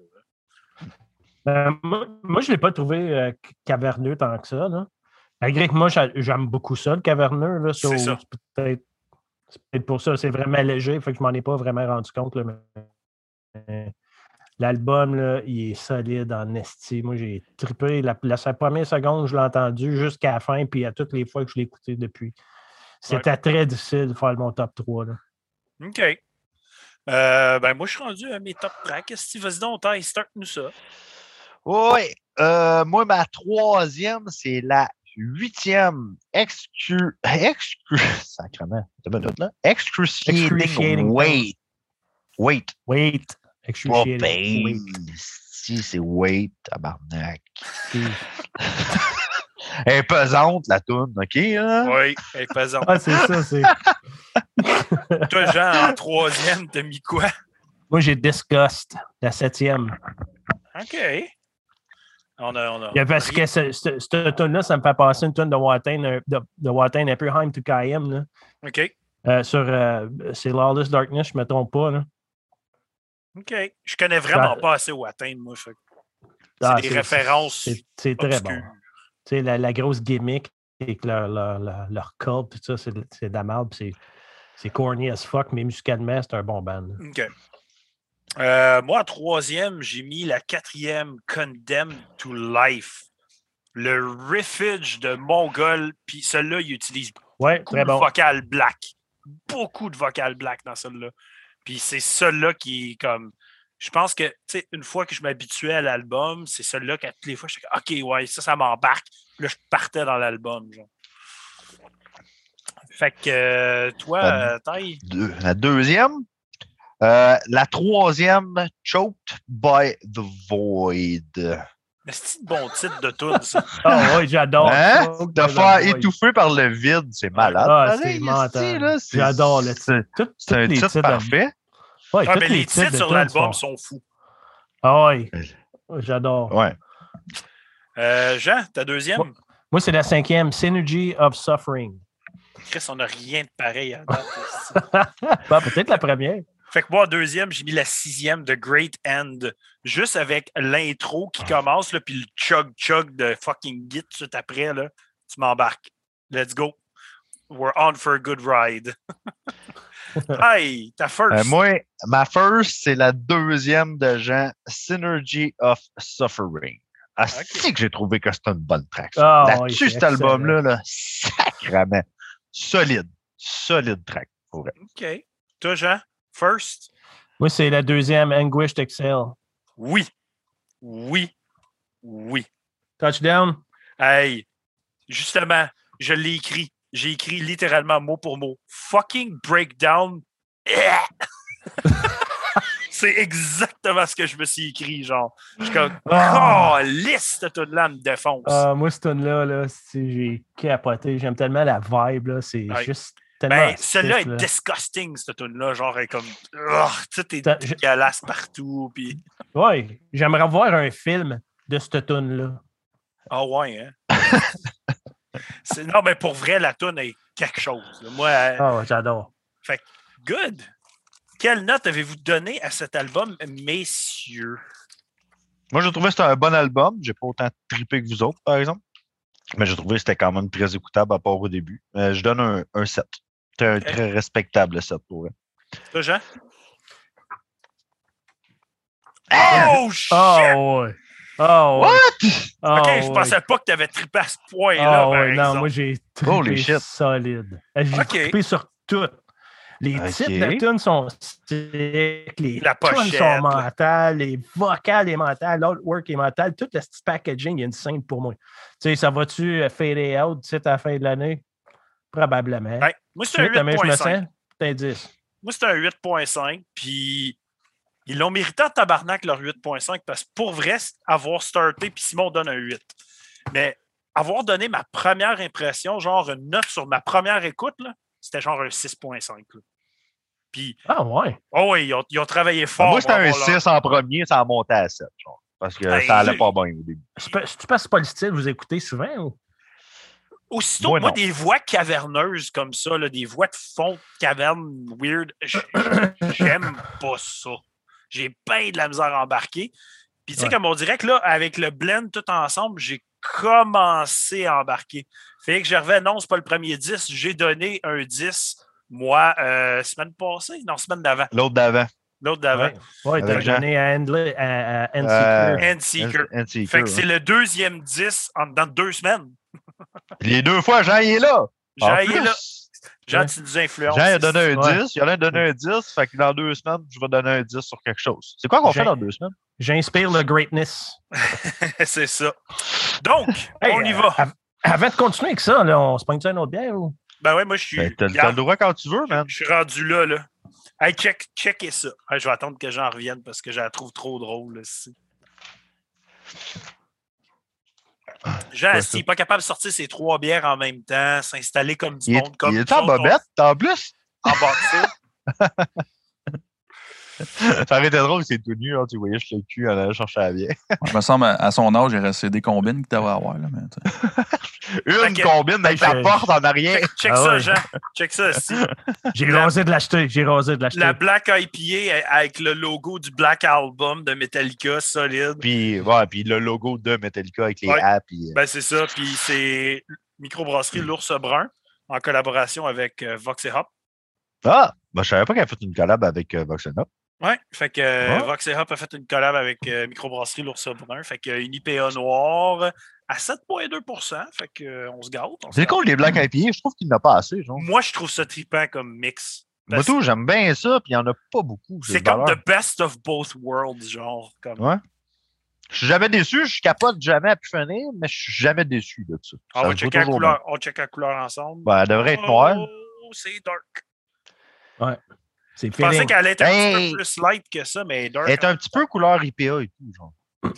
Euh, moi, moi, je ne l'ai pas trouvé euh, caverneux tant que ça. Là. Malgré que moi, j'a- j'aime beaucoup ça, le caverneux. là, C'est so- ça. c'est peut-être pour ça. C'est vraiment léger, fait que je m'en ai pas vraiment rendu compte. là, mais- L'album, là, il est solide en esti. Moi, j'ai trippé. La, la, sa première seconde, je l'ai entendu jusqu'à la fin, puis à toutes les fois que je l'ai écouté depuis. C'était très difficile de faire mon top 3. Là. OK. Euh, ben, moi, je suis rendu à mes top tracks. Steve, vas-y donc, Ty, start-nous ça. Oui. Euh, moi, ma troisième, c'est la huitième. Excru... Excru... Sacrement. T'as une minute, là? Excruciating Excruciating weight. Wait. Pas Excruciating. pain. Wait. Si, c'est wait, tabarnak. Elle est pesante, la toune, OK? Hein? Oui, elle est pesante. Ah, c'est ça. c'est Toi, Jean, en troisième, t'as mis quoi? Moi, j'ai Disgust, la septième. OK. On a, on a, parce que ce- ce- cette tune-là, ça me fait passer une tune de Watain, un- de, de Watain un peu Heim to Kayem. Là. OK. Euh, sur euh, c'est Lawless Darkness, je ne me trompe pas. Là. OK. Je connais vraiment pas assez où atteindre, moi. fait que C'est Ah, des références C'est très bon. Tu sais, la, la grosse gimmick avec leur, leur, leur, leur tout ça, c'est de- la merde. C'est c'est corny as fuck, mais musicalement, c'est un bon band. là. OK. Euh, moi, en troisième, j'ai mis la quatrième Condemned to Life. Le riffage de Mongol, puis celui-là, il utilise Ouais, beaucoup très de vocal black. Beaucoup de vocal black dans celle-là. Puis c'est celui-là qui comme. Je pense que, tu sais, une fois que je m'habituais à l'album, c'est celui-là qu'à toutes les fois, je suis comme, OK, ouais, ça, ça m'embarque. Là, je partais dans l'album, genre. Fait que, euh, toi, Euh, Taille, Deux- La deuxième? Euh, la troisième, Choked by the Void. mais c'est un bon titre de tune, ça? Ah ouais, j'adore. Hein? De faire étouffer par le vide, c'est malade. Ah, c'est mental. J'adore le c'est- Tout- C'est un titre parfait. Ouais, Ah, mais les titres sur l'album sont- sont fous. Ah ouais. J'adore. Ouais. Euh, Jean, ta deuxième? Moi, c'est la cinquième, Synergy of Suffering. Chris, on n'a rien de pareil à. Bah, Peut-être la première. Fait que moi, en deuxième, j'ai mis la sixième de Great End, juste avec l'intro qui commence, là, puis le chug-chug de fucking Git tout après, là, tu m'embarques. Let's go. We're on for a good ride. hey, ta first. Euh, moi, ma first, c'est la deuxième de Jean, Synergy of Suffering. Ah, c'est que j'ai trouvé que c'était une bonne track. Ah, Là-dessus, oui, c'est cet album-là, là, sacrément. Solide. Solide track, pour vrai. OK. Toi, Jean, first? Moi, c'est la deuxième, Anguished Excel. Oui. Oui. Oui. Touchdown. Hey, justement, je l'ai écrit. J'ai écrit littéralement mot pour mot. Fucking breakdown. C'est exactement ce que je me suis écrit, genre. Je suis comme, Ah. oh, liste de là me défonce. Ah, moi, cette tune-là, là, j'ai capoté. J'aime tellement la vibe. là, C'est Ouais. juste tellement. ben, celle-là est disgusting, cette tune-là. Genre, elle est comme, oh, tout est dégueulasse partout. Puis, Ouais, j'aimerais voir un film de cette tune-là. ah ouais, hein? C'est- non, mais pour vrai, la tune est quelque chose. Moi, elle- Ah, j'adore. Good. Quelle note avez-vous donné à cet album, messieurs? Moi, j'ai trouvé que c'était un bon album. J'ai pas autant trippé que vous autres, par exemple. Mais j'ai trouvé que c'était quand même très écoutable à part au début. Euh, je donne un, un 7. C'était un très respectable 7 pour vrai. Toi, Jean? Ah! Oh, shit! Oh, ouais. Oh. What? Ah, OK, je pensais pas que tu avais trippé à ce point-là. Ouais, non, moi, j'ai trippé solide. J'ai Ok. trippé sur tout. Les titres de tunes sont stick, les La tunes sont mentales, les vocales est mental, l'artwork est mental, tout le petit packaging, il y a une scène pour moi. Tu sais, ça va-tu euh, fader out tu sais, à la fin de l'année? Probablement. Ouais, moi, c'est un Tu sais comment je me 8.5. sens? C'est un 10. Moi, c'est un 8.5. Puis, ils l'ont mérité en tabarnak, leur 8.5, parce que pour vrai, c'est avoir starté, puis Simon donne un 8. Mais avoir donné ma première impression, genre une note sur ma première écoute, là, c'était genre un 6.5. là. Puis, Ah ouais. oh oui, ils ont, ils ont travaillé fort. Moi, c'était un avoir leur- 6 en premier, ça a monté à 7. Genre, parce que Hey, ça allait pas bien au début. Tu c'est pas le style vous écoutez souvent? Ou? Aussitôt, Moi, moi, des voix caverneuses comme ça, là, des voix de fond de caverne weird, j'aime pas ça. J'ai bien de la misère à embarquer. Puis, tu sais, Ouais. comme on dirait que là, avec le blend tout ensemble, j'ai commencé à embarquer. Félix Gervais, non, c'est pas le premier 10. J'ai donné un 10, moi, euh, semaine passée, non, semaine d'avant. L'autre d'avant. L'autre d'avant. Oui, Jean. donné à, Handley- à, Euh. Endseeker. Seeker, Fait que c'est le deuxième 10 en dedans de deux semaines. Les deux fois, Jean il est là. Jean, il est là. Jean, tu nous influences. Jean il a donné un Ouais. 10. Il a donné un 10. Fait que dans deux semaines, je vais donner un 10 sur quelque chose. C'est quoi qu'on fait dans deux semaines? J'inspire le greatness. c'est ça. Donc, Hey, on y va. av- Avant de continuer avec ça, là, on se ça une autre bière ou? Ben ouais, moi, je suis. Ben, T'as le droit quand tu veux, man. Je suis rendu là, là. Hey, check, checkez ça. Hey, je vais attendre que j'en revienne parce que je la trouve trop drôle. là, ici. S'il n'est pas capable de sortir ses trois bières en même temps, s'installer comme du Il monde, comme il est en on- bobette, en plus. en ça. Aurait été drôle, c'est tout nu, hein, tu voyais, je le cul en allant chercher la bière. Je me semble, à, à son âge, il restait des combines qu'il devait avoir. Là, mais. Une que- combine avec que- porte en arrière. Check, check Ah ça, ouais. Jean. Check ça ici. J'ai La- rasé de l'acheter. J'ai rasé de l'acheter. La Black IPA avec le logo du Black Album de Metallica, solide. Puis, ouais, puis le logo de Metallica avec les Ouais. A. Puis, euh, Ben, c'est ça. Puis c'est microbrasserie L'Ours Brun en collaboration avec euh, Vox et Hop. Ah, ben, je savais pas qu'elle a fait une collab avec euh, Vox and Up. Ouais, fait que euh, Ah. Vox et Hop a fait une collab avec euh, microbrasserie L'Ours Brun. Fait que une IPA noire à 7,2% Fait que euh, on se gâte. on C'est cool, les Black IPA, je trouve qu'il n'y en a pas assez. Genre. Moi, je trouve ça trippant comme mix. Moi, tout, j'aime bien ça, puis il n'y en a pas beaucoup. C'est comme valeur. the best of both worlds, genre. Comme... Ouais. Je suis jamais déçu, je capote jamais à pu finir, mais je suis jamais déçu de ça. on, Ça vaut checker la couleur, on la couleur ensemble. Ben, elle devrait être noire. Oh, c'est dark. C'est Je pensais qu'elle allait être un petit peu plus light que ça, mais dark. Elle est un petit peu couleur IPA et tout, genre.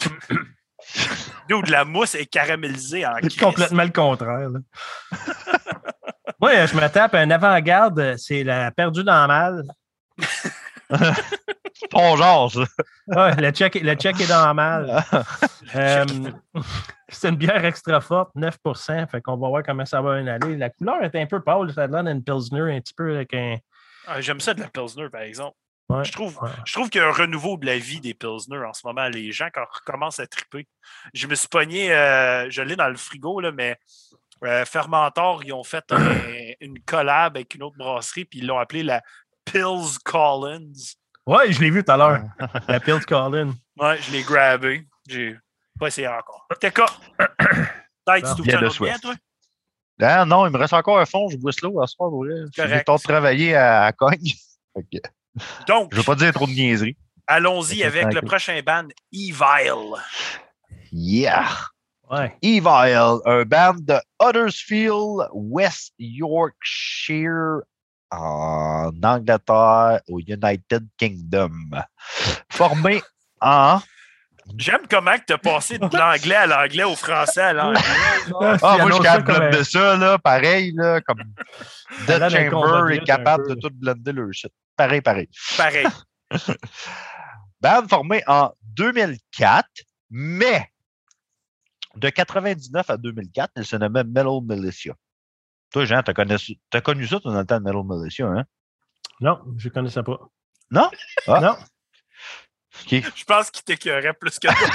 Ou de la mousse est caramélisée en C'est complètement le contraire. Moi, je me tape un avant-garde, c'est la perdue dans le mal. Ton genre, ça. Ouais, le, check, le check est dans le mal. Euh, c'est une bière extra forte, 9% Fait qu'on va voir comment ça va en aller. La couleur est un peu pâle, ça a l'air d'une Pilsner, un petit peu avec un. Ah, J'aime ça de la Pilsner, par exemple. Ouais, Je trouve, ouais. je trouve qu'il y a un renouveau de la vie des Pilsner en ce moment. Les gens quand recommencent à triper. Je me suis pogné, euh, je l'ai dans le frigo, là, mais euh, Fermentor, ils ont fait un- une collab avec une autre brasserie, puis ils l'ont appelée la Pills Collins. Ouais, je l'ai vu tout à l'heure. la Pils Collin. Ouais, je l'ai grabé. J'ai pas essayé encore. T'es quoi? Tête, tu autre bien, toi? Ah non, il me reste encore un fond, je Whistler à ce soir. J'ai temps de travailler à, à Cogne. Donc, je veux pas dire trop de niaiseries. allons-y avec le prochain band, Evil. Yeah! Ouais. Evil, un band de Huddersfield, West Yorkshire, en Angleterre, au United Kingdom. Formé en. J'aime comment tu as passé de l'anglais à l'anglais au français à l'anglais. Ah, moi, je suis capable de comme un- blender ça, là, pareil, là, comme Dead de Chamber est capable de tout blender leur shit. Pareil, pareil. Pareil. Band formé en 2004, mais de 99 à 2004, elle se nommait Metal Militia. Toi, Jean, t'as connu, t'as connu ça toi, dans le temps de Metal Militia, hein? Non, je ne connaissais pas. Non? Ah. Non. Je pense qu'il t'écœurait plus que toi.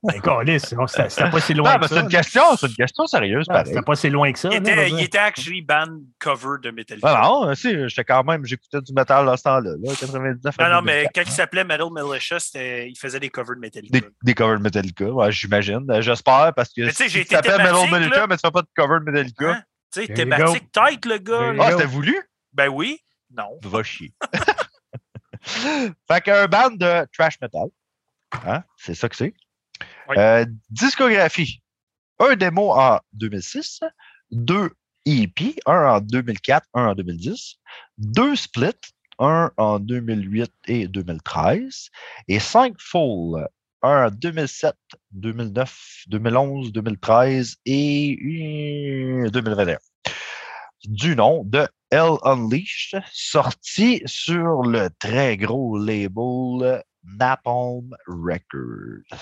Ben, non, C'était c'était pas si loin Non, que mais ça. c'est une question, c'est une question sérieuse, Ah, pareil. C'était pas si loin que ça. Il était, il était actually band cover de Metallica. Ah non, si, j'étais quand même, j'écoutais du métal dans ce temps-là, là, 99 à non, non, mais 2004. quand il s'appelait Metal Militia, c'était- il faisait des covers de Metallica. Des, des covers de Metallica, ouais, j'imagine. Euh, J'espère, parce que Mais tu si t'appelles Metal Militia, là. mais tu fais pas de cover de Metallica. Hein? Tu sais, thématique tête, le gars. Ah, c'était voulu? Ben oui. Non. Va chier. fait qu'un band de trash metal. Hein? C'est ça que c'est. Oui. Euh, discographie. Un démo en 2006, deux EP, un en 2004, un en 2010, deux splits, un en 2008 et 2013, et cinq full, un en 2007, 2009, 2011, 2013 et euh, 2021 du nom de Hell Unleashed, sorti sur le très gros label Napalm Records.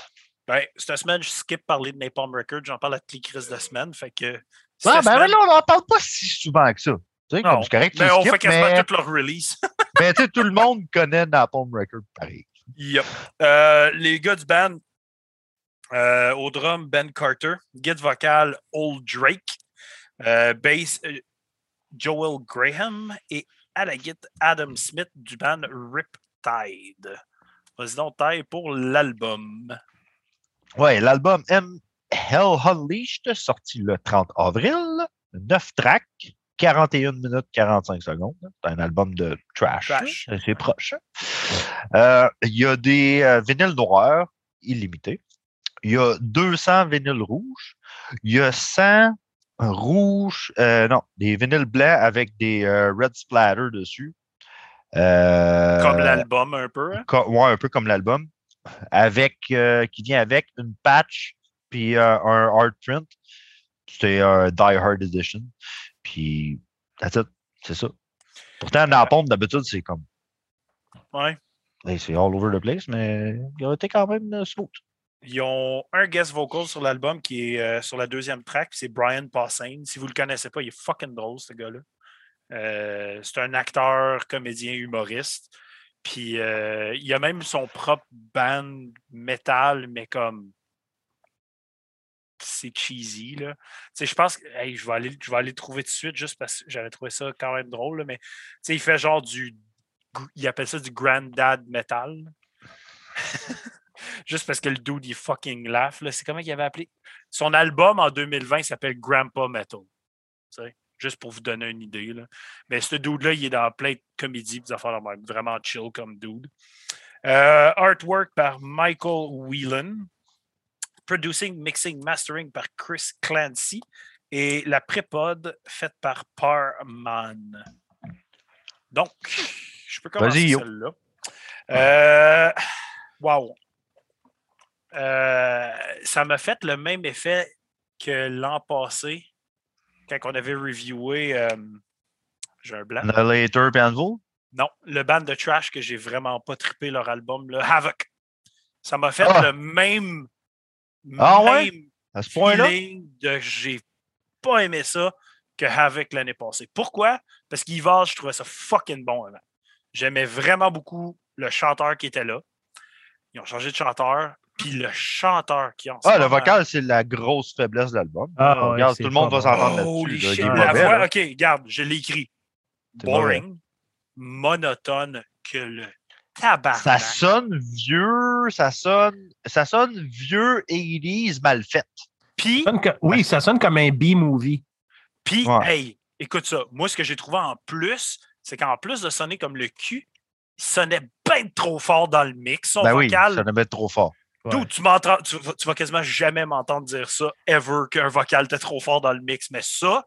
Ben, cette semaine, je skip parler de Napalm Records. J'en parle à toutes les crises de semaine. Fait que. Ah, ben semaine- là, on n'en parle pas si souvent que ça. Tu sais, Non, comme c'est correct, mais on fait quasiment mais, toute leur release. mais tu sais, tout le monde connaît Napalm Records pareil. Euh, les gars du band, Euh, au drum, Ben Carter. Guide vocal, Old Drake. Euh, bass, Joel Graham. Et à la guitare, Adam Smith du band Riptide. Vas-y donc, taille pour l'album. Ouais, l'album M. Hell Unleashed, sorti le 30 avril. 9 tracks, 41 minutes 45 secondes. C'est un album de trash. Trash. C'est proche. Euh, Il y a des euh, vinyles noirs illimités. Il y a 200 vinyles rouges. Il y a 100 rouges, euh, non, des vinyles blancs avec des euh, red splatter dessus. Euh, Comme l'album, un peu. hein? ouais, un peu comme l'album. Avec, euh, qui vient avec une patch puis euh, un art print. C'est un Die Hard Edition. Puis, that's it. C'est ça. Pourtant, dans la pompe, d'habitude, c'est comme. Ouais. hey, c'est all over the place, mais il a été quand même euh, smooth. Ils ont un guest vocal sur l'album qui est euh, sur la deuxième track, c'est Brian Posehn. Si vous le connaissez pas, il est fucking drôle, ce gars-là. Euh, c'est un acteur, comédien, humoriste. Puis euh, il a même son propre band metal, mais comme c'est cheesy. Là. Je pense que je, vais aller, je vais aller le trouver tout de suite juste parce que j'avais trouvé ça quand même drôle. là, mais il fait genre du. Il appelle ça du granddad metal. juste parce que le dude il fucking laugh. là. C'est comment il avait appelé? Son album en 2020 s'appelle Grandpa Metal. Tu sais, Juste pour vous donner une idée. Là. Mais ce dude-là, il est dans plein de comédies, des affaires. Vraiment chill comme dude. Euh, artwork par Michael Whelan. Producing, mixing, mastering par Chris Clancy. Et la prépod faite par Parman. Donc, je peux commencer celle-là. Euh, wow. Euh, ça m'a fait le même effet que l'an passé, quand on avait reviewé. euh, J'ai un blanc. Annihilator puis Anvil? Non, le band de trash que j'ai vraiment pas trippé leur album, le Havoc. Ça m'a fait Ah! le même, Ah ouais? À ce point-là? feeling de j'ai pas aimé ça que Havoc l'année passée. Pourquoi? Parce qu'Ivar, je trouvais ça fucking bon avant. J'aimais vraiment beaucoup le chanteur qui était là. Ils ont changé de chanteur. Puis le chanteur qui en Ah, le vocal, c'est la grosse faiblesse de l'album. Ah, ouais, Regarde, tout le monde va s'entendre là-dessus. là. Il la voix. OK, regarde, je l'ai écrit. Boring, monotone que le tabarnak. Ça sonne vieux, ça sonne, ça sonne vieux 80s mal fait. Puis, Ça sonne que- oui, ça sonne comme un B-movie. puis, Ouais. hey, écoute ça. Moi, ce que j'ai trouvé en plus, c'est qu'en plus de sonner comme le cul, il sonnait bien trop fort dans le mix. Son Ben oui, vocal, ça devait être trop fort. Tu, m'entends- tu, vas- tu vas quasiment jamais m'entendre dire ça, ever, qu'un vocal était trop fort dans le mix. Mais ça,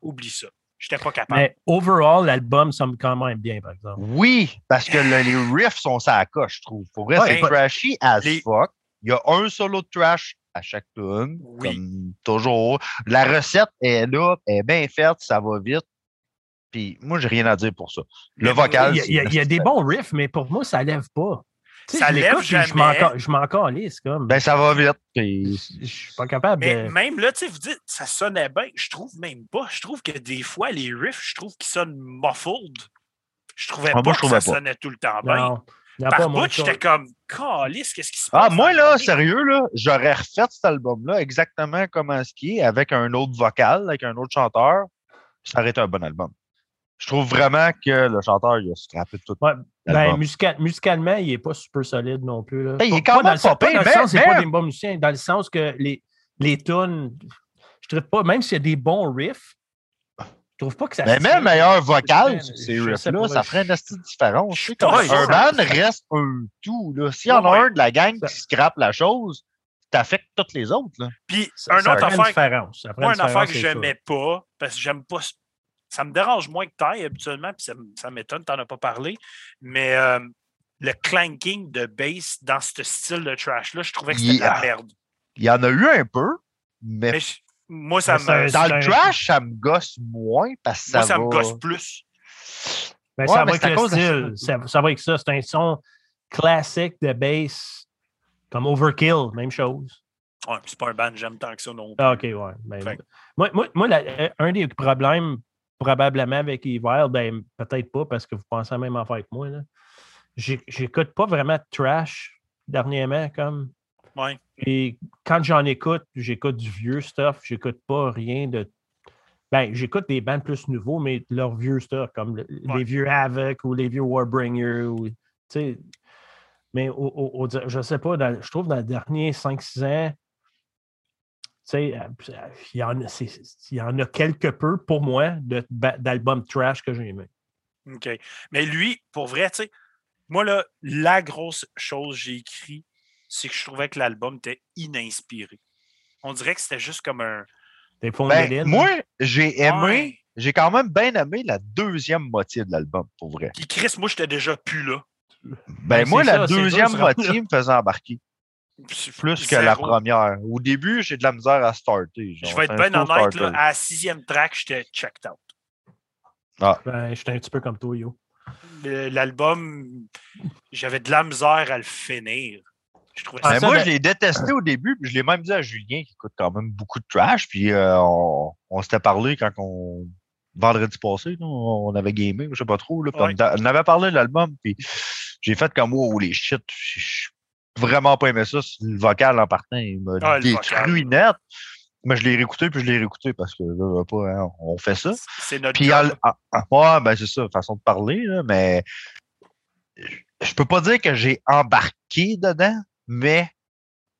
oublie ça. J'étais pas capable. Mais overall, l'album sonne quand même bien, par exemple. Oui, parce que le- les riffs sont ça à coche, je trouve. Pour vrai, Ouais, c'est ben, trashy as les- fuck. Il y a un solo de trash à chaque tune, Oui. comme toujours. La recette est là, elle est bien faite, ça va vite. Puis moi, j'ai rien à dire pour ça. Le Mais vocal, Il y, a, il y a- il y a des bons riffs, mais pour moi, ça lève pas. Ça je lève l'écoute, puis Je jamais. je m'en calisse, comme. Ben, ça va vite. puis- je suis pas capable Mais de. même là, tu sais, vous dites, ça sonnait bien. Je trouve même pas. Je trouve que des fois, les riffs, je trouve qu'ils sonnent muffled. Je trouvais Ah, moi, pas que trouvais ça pas. sonnait tout le temps bien. Par pas bout, j'étais comme, calice, qu'est-ce qui se Ah, passe? moi, dans là, sérieux, là, j'aurais refait cet album-là exactement comme ce qui est, avec un autre vocal, avec un autre chanteur. Ça aurait été un bon album. Je trouve vraiment que le chanteur, il a scrappé tout Ouais, Ben, musical- musicalement, il n'est pas super solide non plus. là. Ben, il est Pas- quand pas même dans le sens- pas pire, dans le sens, c'est mais- pas des bons musiciens, dans le sens que les, les tunes, je trouve pas, même s'il y a des bons riffs, je trouve pas que ça Mais même meilleur vocal sur ces pas, riffs-là, ça ferait une astuce différence. tu sais, pas comme sûr. un band reste un tout. là. S'il y en a Ouais, un de la gang qui scrape la chose, t'affectes toutes les autres. Là. Puis, Ça- un ça autre affaire, moi, une affaire que j'aimais pas, parce que j'aime pas. Ça me dérange moins que taille habituellement, puis ça, m'étonne, t'en as pas parlé. Mais euh, le clanking de bass dans ce style de trash-là, je trouvais que c'était de la merde. Il y en a eu un peu, mais, Mais je- moi, ça, me, dans le trash, ça me gosse moins parce que ça, moi, ça va... me gosse plus. Ben, Ouais, ça mais va avec le de style. Ça, ça va avec ça. C'est un son classique de bass, comme Overkill, même chose. Ouais, puis c'est pas un band j'aime tant que ça non plus. Ah, OK, ouais. Ben, moi, moi, moi, la- euh, un des problèmes probablement avec Evil, ben, peut-être pas parce que vous pensez la même affaire que moi. J'écoute pas vraiment de trash dernièrement. Comme... Ouais. Et quand j'en écoute, j'écoute du vieux stuff, j'écoute pas rien de. Ben, j'écoute des bands plus nouveaux, mais leur vieux stuff, comme le- Ouais. les vieux Havoc ou les vieux Warbringer. Ou, tu sais. mais au, au- au- je sais pas, dans- je trouve dans les derniers 5-6 ans, sais, euh, il y, en a- il y en a quelque peu pour moi de- d'albums trash que j'ai aimé. OK. Mais lui, pour vrai, tu sais, moi, là, la grosse chose que j'ai écrit, c'est que je trouvais que l'album était ininspiré. On dirait que c'était juste comme un. Des Ben, de moi, j'ai aimé, Ouais. j'ai quand même bien aimé la deuxième moitié de l'album, pour vrai. Puis Chris, moi, j'étais déjà plus là. Ben, Ben, moi, la ça, deuxième moitié me faisait embarquer plus que la première. Au début, j'ai de la misère à starter. genre, Je vais être bien honnête, là, à la sixième track, j'étais checked out. Ben, j'étais un petit peu comme toi, Yo. L'album, j'avais de la misère à le finir. Je trouvais Ah, Ben, ça. moi, ben- je l'ai détesté au début, puis je l'ai même dit à Julien qui écoute quand même beaucoup de trash. Puis euh, on, on s'était parlé quand on. Vendredi passé, là, on avait gamé, je sais pas trop. Là, puis Ouais. on, on avait parlé de l'album, puis j'ai fait comme oh les shit. j'ai vraiment pas aimé ça. Le vocal en partant, il m'a Ah, détruit net. Mais je l'ai réécouté, puis je l'ai réécouté parce que là, pas, hein, on fait ça. C'est notre Puis, job. en- en- ouais, ben c'est ça, façon de parler, là, mais je- peux pas dire que j'ai embarqué dedans, mais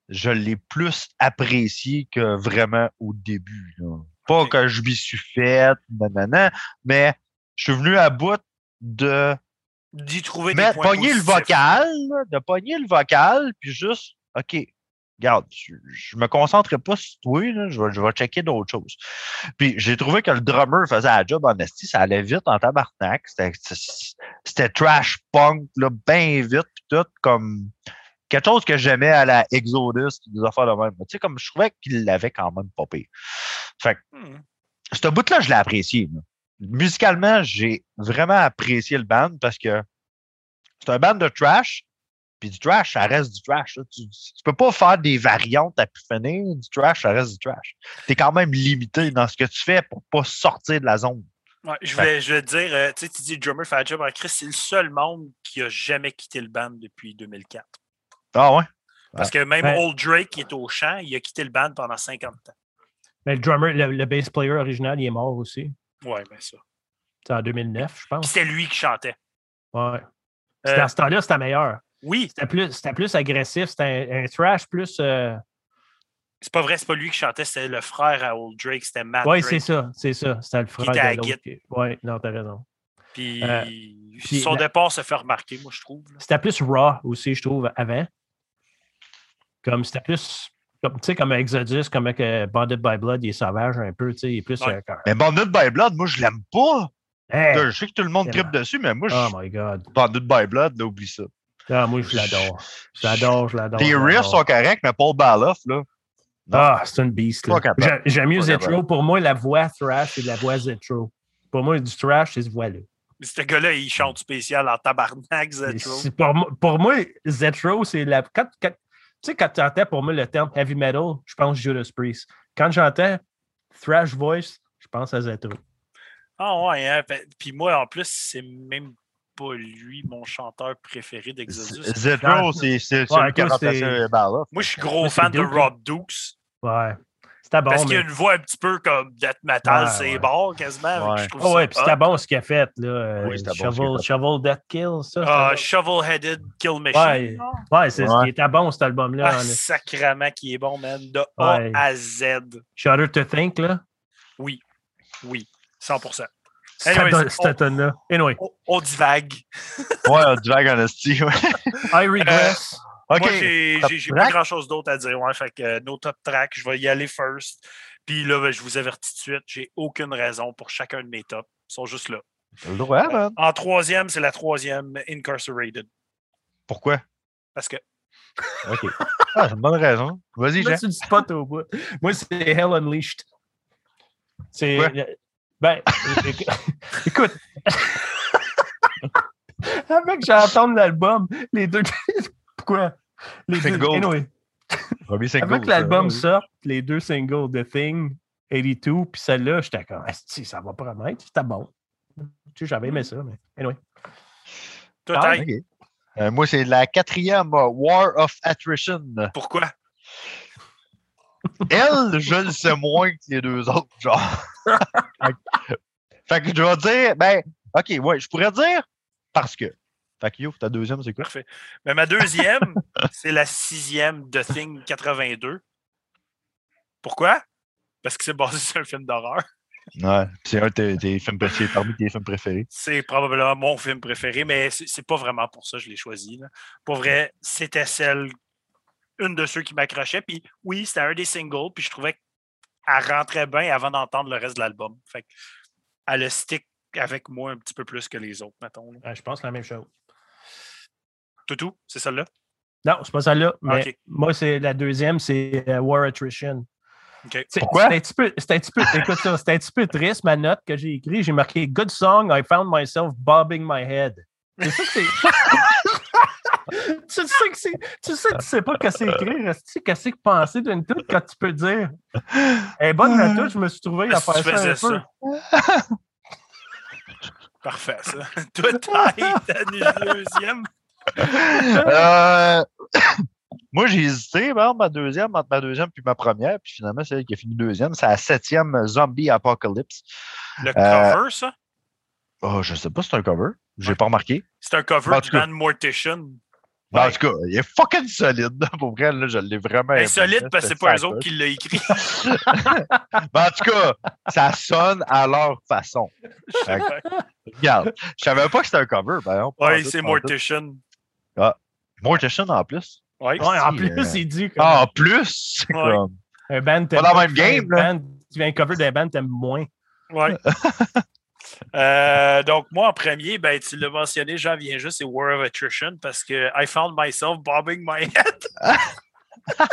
je l'ai plus apprécié que vraiment au début. là. Pas que je m'y suis fait, nanana, mais je suis venu à bout de d'y trouver des mettre, points pogner le vocal, de pogner le vocal, puis juste, OK, regarde, je, je me concentrerai pas sur toi, là, je, vais, je vais checker d'autres choses. Puis j'ai trouvé que le drummer faisait la job en esti, ça allait vite en tabarnak, c'était trash punk, là, bien vite, puis tout, comme quelque chose que j'aimais à la Exodus, des affaires de même. Tu sais, comme je trouvais qu'il l'avait quand même pas pire. Fait que Hmm. ce bout-là, je l'ai apprécié. Musicalement, j'ai vraiment apprécié le band parce que c'est un band de trash. Puis du trash, ça reste du trash. Tu, tu peux pas faire des variantes à finir. Du trash, ça reste du trash. Tu es quand même limité dans ce que tu fais pour pas sortir de la zone. Ouais, je, vais, je vais te dire, euh, tu sais, tu dis le drummer fait job en Chris, c'est le seul monde qui a jamais quitté le band depuis 2004. Ah ouais? Parce que même Ben- Old Drake, qui est au chant, il a quitté le band pendant 50 ans. Mais le drummer, le, le bass player original, il est mort aussi. Ouais, ben ça. C'est en 2009, je pense. c'était lui qui chantait. Ouais. C'était- Euh, à ce temps-là, c'était meilleur. oui, C'était plus, plus agressif. C'était un, un thrash plus. euh, c'est pas vrai, c'est pas lui qui chantait, c'était le frère à Old Drake, c'était Matt Oui, c'est ça. C'est ça. C'était le frère à Ouais, non, t'as raison. Puis, Euh, puis son la- départ se fait remarquer, moi, je trouve. C'était plus raw aussi, je trouve, avant. Comme c'était plus. Comme, tu sais, comme Exodus, comme que Bonded by Blood, il est sauvage un peu, tu sais, il est plus. Ouais. euh, Mais Bandit by Blood, moi, je l'aime pas. Hey! Je sais que tout le monde tripe dessus, mais moi, je Oh my God. Bandit by Blood, là, oublie ça. Ah, moi, je l'adore. Je l'adore, je l'adore. Les riffs sont corrects, mais Paul Baloff, là. non. Ah, c'est une beast. J'aime mieux Zetro. Pour moi, la voix thrash, c'est de la voix Zetro. Pour moi, du thrash, c'est ce voix-là. Mais ce gars-là, il chante spécial en tabarnak, Zetro. Pour, moi- pour moi, Zetro, c'est la. Quand, quand- tu sais, quand tu entends pour moi le terme heavy metal, je pense Judas Priest. Quand j'entends thrash voice, je pense à Zetro. Ah ouais, hein? Puis moi, en plus, c'est même pas lui, mon chanteur préféré d'Exodus. Zetro, c'est c'est celui qui a remplacé. Moi, je suis gros fan de Rob Dukes. Ouais. C'était bon. parce qu'il a mais- une voix un petit peu comme death metal, Ouais, c'est ouais. bord quasiment. Ouais. Je trouve Ah ça ouais, puis c'était bon ce qu'il a fait. Là. euh, Oui, bon ce a Shovel, fait. Shovel Death Kill, ça. Ah, Shovel-Headed Kill Machine. Ouais. bon. ouais, c'est était bon cet album-là. Ah, en- sacrament qui est bon, man. De A à Z. Shudder to Think, là? Oui. Oui. 100%. Cette on- tonne-là. Anyway, On, on divague. Ouais, un drag en esti, ouais. I regress. OK. Moi, j'ai pas grand-chose d'autre à dire. Ouais, fait que euh, nos top tracks, je vais y aller first. Puis là, ben, je vous avertis tout de suite, j'ai aucune raison pour chacun de mes tops. Ils sont juste là. Le droit, man. En troisième, c'est la troisième, Incarcerated. Pourquoi? Parce que OK. Ah, c'est une bonne raison. Vas-y, Jean. Le spot au bout. Moi, c'est Hell Unleashed. C'est. Quoi? Ben, éc- écoute. Avant que j'entende l'album, les deux. Pourquoi? Les deux. Single. Anyway, Premier single, avant que l'album oui. sorte, les deux singles, The Thing, 82, puis celle-là, j'étais comme, ça va promettre. C'était bon. Tu sais, j'avais aimé ça, mais anyway. toi, Ah. Euh, moi, c'est la quatrième euh, War of Attrition. pourquoi? Elle, je le sais moins que les deux autres, genre. fait, que, fait que je vais dire, ben, OK, ouais, je pourrais dire parce que. Fait que, yo, ta deuxième, c'est quoi? Parfait. Mais ma deuxième, c'est la sixième de Thing 82. Pourquoi? Parce que c'est basé sur un film d'horreur. Ouais, c'est un de tes, tes films préférés, parmi tes films préférés. C'est probablement mon film préféré, mais c'est pas vraiment pour ça que je l'ai choisi. là. Pour vrai, c'était celle, une de ceux qui m'accrochait. Puis oui, c'était un des singles, puis je trouvais qu'elle rentrait bien avant d'entendre le reste de l'album. Fait que elle a stick avec moi un petit peu plus que les autres, mettons. Ouais, je pense la même chose. Toutou, c'est celle-là? Non, c'est pas celle-là. Mais Ok. moi, c'est la deuxième, c'est euh, War Attrition. OK. C'est- Pourquoi? C'est un petit peu, un petit peu, écoute ça, c'est un petit peu triste, ma note que j'ai écrite. J'ai marqué Good song, I found myself bobbing my head. C'est ça que c'est. tu sais que c'est. Tu sais, tu sais pas que c'est écrire. Tu sais, qu'est-ce que penser d'une toute quand tu peux dire. Est bonne la toute, je me suis trouvé à faire ça un peu. ça? Parfait, ça. Toi, t'as ta deuxième? Euh, Moi, j'ai hésité, exemple, ma deuxième, entre ma deuxième puis ma première, puis finalement, c'est elle qui a fini deuxième. C'est la septième Zombie Apocalypse. Le Euh, cover, ça? Oh, je sais pas si c'est un cover. J'ai Ouais. pas remarqué. C'est un cover en du band Mortician. Mais En tout cas, il est fucking solide. Pour vrai, là, je l'ai vraiment. Insolite là, parce que c'est pas eux autres qui l'ont écrit. En tout cas, ça sonne à leur façon. Fait Regarde, je savais pas que c'était un cover. Ben, Oui, c'est Mortician. Mortician en plus. Oui. Ouais, en plus, euh, il dit comme Ah, en plus, c'est Ouais. comme. un band Pas dans le même game, là. band, tu viens cover d'un band, t'aimes moins. Ouais. Euh, donc, moi, en premier, ben, tu l'as mentionné, j'en viens juste, c'est War of Attrition parce que I found myself bobbing my head.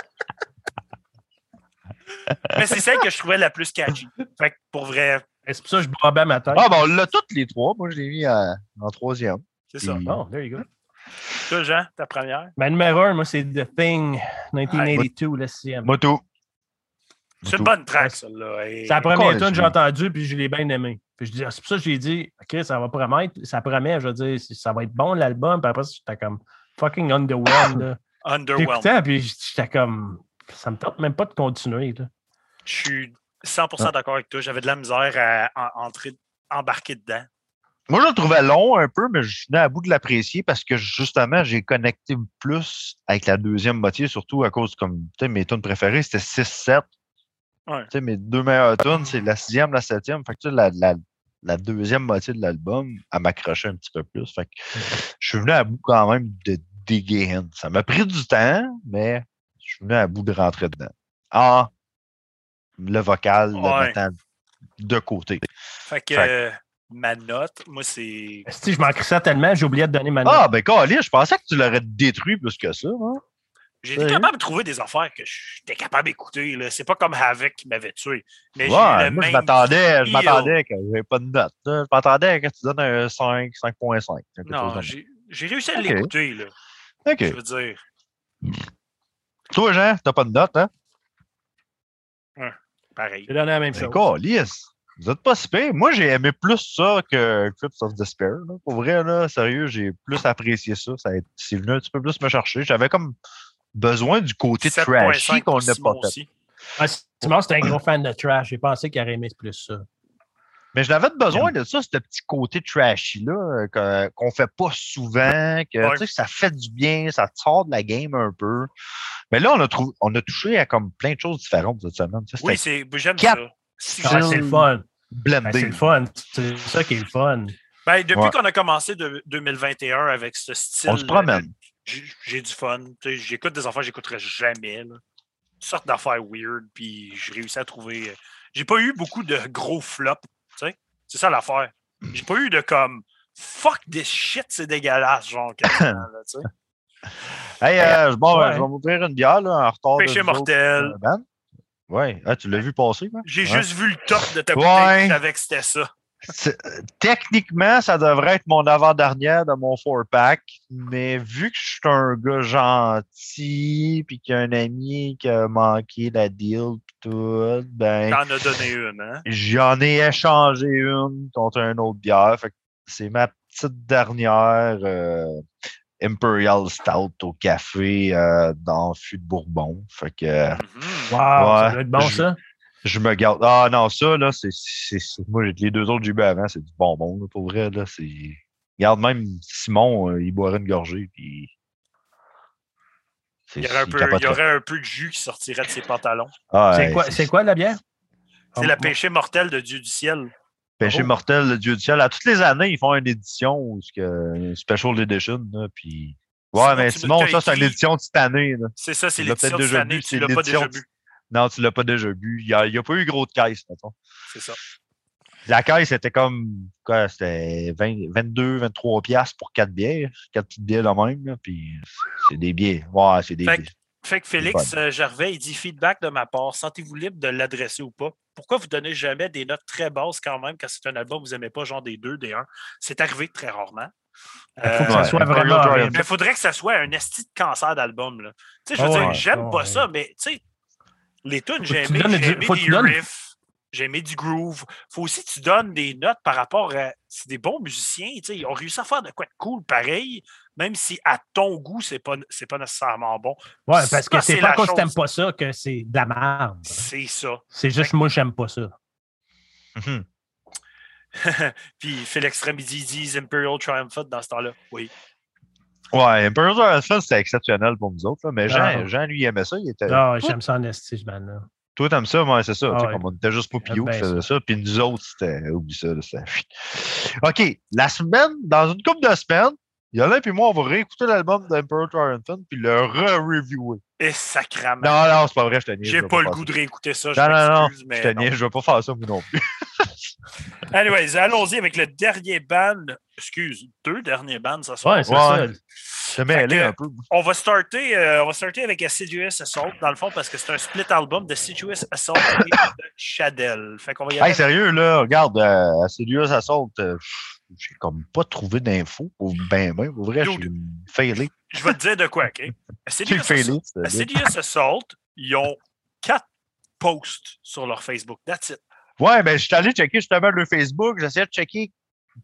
Mais c'est celle que je trouvais la plus catchy. Fait que pour vrai, Et C'est pour ça que je bobais ma tête. Ah, ben, on l'a toutes les trois. Moi, je l'ai mis en, en troisième. c'est ça. Puis- Oh, there you go. Toi, Jean, ta première? Ma numéro un, moi, c'est The Thing, 1982, le sixième. Moto. C'est une bonne track, celle-là. Et- C'est la première tune que j'ai entendue, puis je l'ai bien aimé. Puis je dis, ah, c'est pour ça que j'ai dit, OK, ça va promettre, ça promet, je veux dire, ça va être bon l'album. Puis après, j'étais comme fucking underwhelmed. là. Underwhelmed. J'écoutais, puis j'étais comme, ça me tente même pas de continuer. là. Je suis 100% d'accord avec toi. J'avais de la misère à en- entrer, embarquer dedans. Moi, je le trouvais long un peu, mais je venais à bout de l'apprécier parce que justement, j'ai connecté plus avec la deuxième moitié, surtout à cause, comme, tu sais, mes tunes préférées, c'était 6-7. Ouais. Tu sais, mes deux meilleures tunes, c'est la sixième, la septième. Fait que, tu sais, la, la, la deuxième moitié de l'album, elle m'accrochait un petit peu plus. Fait que je suis venu à bout quand même de digger in. Ça m'a pris du temps, mais je suis venu à bout de rentrer dedans. En le vocal, le Ouais. mettant de côté. Fait que Fait que- euh, ma note, moi, c'est. Si je m'en crissais tellement, j'ai oublié de donner ma note. Ah, ben, Calais, je pensais que tu l'aurais détruit plus que ça. Hein? J'ai été capable de trouver des affaires que j'étais capable d'écouter. C'est pas comme Havoc qui m'avait tué. Mais Ouais, moi, je m'attendais, je m'attendais que j'avais pas de note. Je m'attendais à que tu donnes un 5, 5.5. quelque chose Non, j'ai réussi à l'écouter, ça. OK. Je veux dire. Toi, Jean, t'as pas de note, hein? Pareil. J'ai donné la même Ben, chose. câlisse, Vous êtes pas si pire. Moi, j'ai aimé plus ça que Crypts of Despair. là. Pour vrai, là, sérieux, j'ai plus apprécié ça. ça C'est venu un petit peu plus me chercher. J'avais comme besoin du côté 7.5 trashy qu'on n'a pas fait. Ah, Simon, c'était un gros fan de trash. J'ai pensé qu'il aurait aimé plus ça. Mais je n'avais besoin de ça, ce petit côté trashy-là, qu'on fait pas souvent, que Ouais. tu sais, ça fait du bien, ça te sort de la game un peu. Mais là, on a, trouvé, on a touché à comme plein de choses différentes cette semaine. Oui, j'aime ça. Ah, c'est le fun. Ben, c'est le fun. C'est ça qui est le fun. Ben, depuis Ouais. qu'on a commencé de 2021 avec ce style. On se promène. j'ai du fun. J'écoute des affaires que j'écouterais jamais. Là. Toutes sortes d'affaires weird, puis j'ai réussi à trouver. euh, J'ai pas eu beaucoup de gros flops. tu sais. C'est ça l'affaire. J'ai pas eu de comme fuck this shit, c'est dégueulasse, genre. là. Hey, euh, bon, Ouais. je vais m'ouvrir une bière là, en retard. de Péché mortel. euh, Ben. Ouais, ah, tu l'as vu passer, quoi? J'ai Ouais. juste vu le top de ta Ouais. bouteille, savais que c'était ça. Techniquement, ça devrait être mon avant-dernière de mon four-pack, mais vu que je suis un gars gentil, puis qu'il y a un ami qui a manqué la deal, pis tout, ben, T'en as donné une, hein? j'en ai échangé une contre une autre bière. Fait que c'est ma petite dernière. euh, Imperial Stout au café euh, dans fût de Bourbon. Fait que Mhm. Wow, ça doit être bon, je- ça. je me garde. Ah non, ça, là, c'est. Moi, les deux autres que j'ai bu avant, c'est du bonbon, là, pour vrai. Là, c'est... Regarde, même Simon, euh, il boirait une gorgée, puis. Il y, aurait un peu, il y aurait un peu de jus qui sortirait de ses pantalons. C'est quoi, c'est quoi la bière? C'est le péché mortel de Dieu du ciel. Péché Oh. mortel, le Dieu du ciel. À toutes les années, ils font une édition, c'est que- une special edition, là, puis. Ouais, Simon, mais Simon, ça, c'est une édition de cette année. C'est ça, c'est l'édition de cette année, tu l'as pas déjà bu. Non, tu l'as pas déjà bu. Il n'y a, pas eu gros de caisse, mettons. C'est ça. La caisse, c'était comme, quoi, c'était 20 22, 23 piastres pour quatre bières. Quatre petites bières de même, là, puis c'est des bières. Ouais, c'est des Fait que- bières. Fait que Félix euh, Gervais, il dit feedback de ma part. Sentez-vous libre de l'adresser ou pas? Pourquoi vous donnez jamais des notes très basses quand même quand c'est un album que vous n'aimez pas, genre des deux, des un? C'est arrivé très rarement. Il faut que Ouais, ça soit Imperial vraiment. Giant. horrible. Mais il faudrait que ça soit un esti de cancer d'album. là. Tu sais, je veux Ah dire, ouais, j'aime ah pas ouais. ça, mais tu sais, les tunes, j'ai aimé, j'ai aimé faut que des tu donnes- riffs, j'ai aimé du groove. faut aussi que tu donnes des notes par rapport à. C'est des bons musiciens, tu sais, ils ont réussi à faire de quoi de cool pareil, même si à ton goût, c'est pas, c'est pas nécessairement bon. Ouais, parce que c'est c'est pas cause que t'aimes pas ça que c'est de la merde. C'est ça. C'est juste moi, j'aime pas ça. Mhm. Puis Félix Remedy dit Imperial Triumphant dans ce temps-là. Oui. Ouais, Imperial Giant, c'était exceptionnel pour nous autres. là, mais Jean, Ah. Jean, lui, il aimait ça. Il était, Ah, j'aime ça en esti, ce band-là. Toi, t'aimes ça, moi, c'est ça. Ah tu sais, ouais. comme on était juste pas Pio qui faisait ça. Puis nous autres, c'était. Oublie ça, là. OK. La semaine, dans une couple de semaines, Yolin et moi, on va réécouter l'album d'Emperor Triumphant puis le re-reviewer. Et sacrament. Non, non, c'est pas vrai, je te niaise. je J'ai pas le goût ça. de réécouter ça. Je Non, non, non, m'excuse, je mais te je vais pas faire ça, moi non plus. Anyways, allons-y avec le dernier band. Excuse, deux derniers bands ce soir. Ouais, c'est Ouais. ça. Mêlé que- un peu. On va starter, euh, on va starter avec Assiduous Assault, dans le fond, parce que c'est un split album de Assiduous Assault et de Shadell. Fait qu'on va y aller. Hey, sérieux, là, regarde, euh, Assiduous Assault, euh, j'ai comme pas trouvé d'infos pour ben, ben, pour vrai, je suis failé. Je vais te dire de quoi, OK? Assiduous failé. Assault, Assault, ils ont quatre posts sur leur Facebook. That's it. Ouais, ben, je suis allé checker justement le Facebook, j'essayais de checker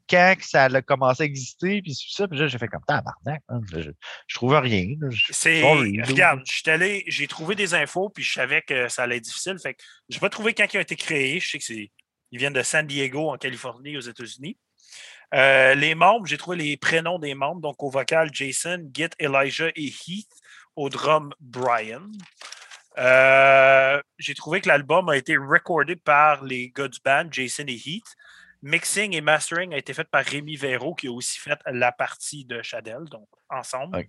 quand ça a commencé à exister, puis tout ça, puis là, j'ai fait comme tabarnak, hein, je, je, trouvais rien. C'est. Regarde, allé, j'ai trouvé des infos, puis je savais que ça allait être difficile. Fait que j'ai pas trouvé quand ils ont été créés. Je sais que c'est. Ils viennent de San Diego, en Californie, aux États-Unis. Euh, les membres, j'ai trouvé les prénoms des membres. Donc, au vocal, Jason, Git, Elijah et Heath. Au drum, Brian. Euh, j'ai trouvé que l'album a été recordé par les gars du band, Jason et Heath. Mixing et mastering a été fait par Rémi Véro, qui a aussi fait la partie de Shadell, donc ensemble.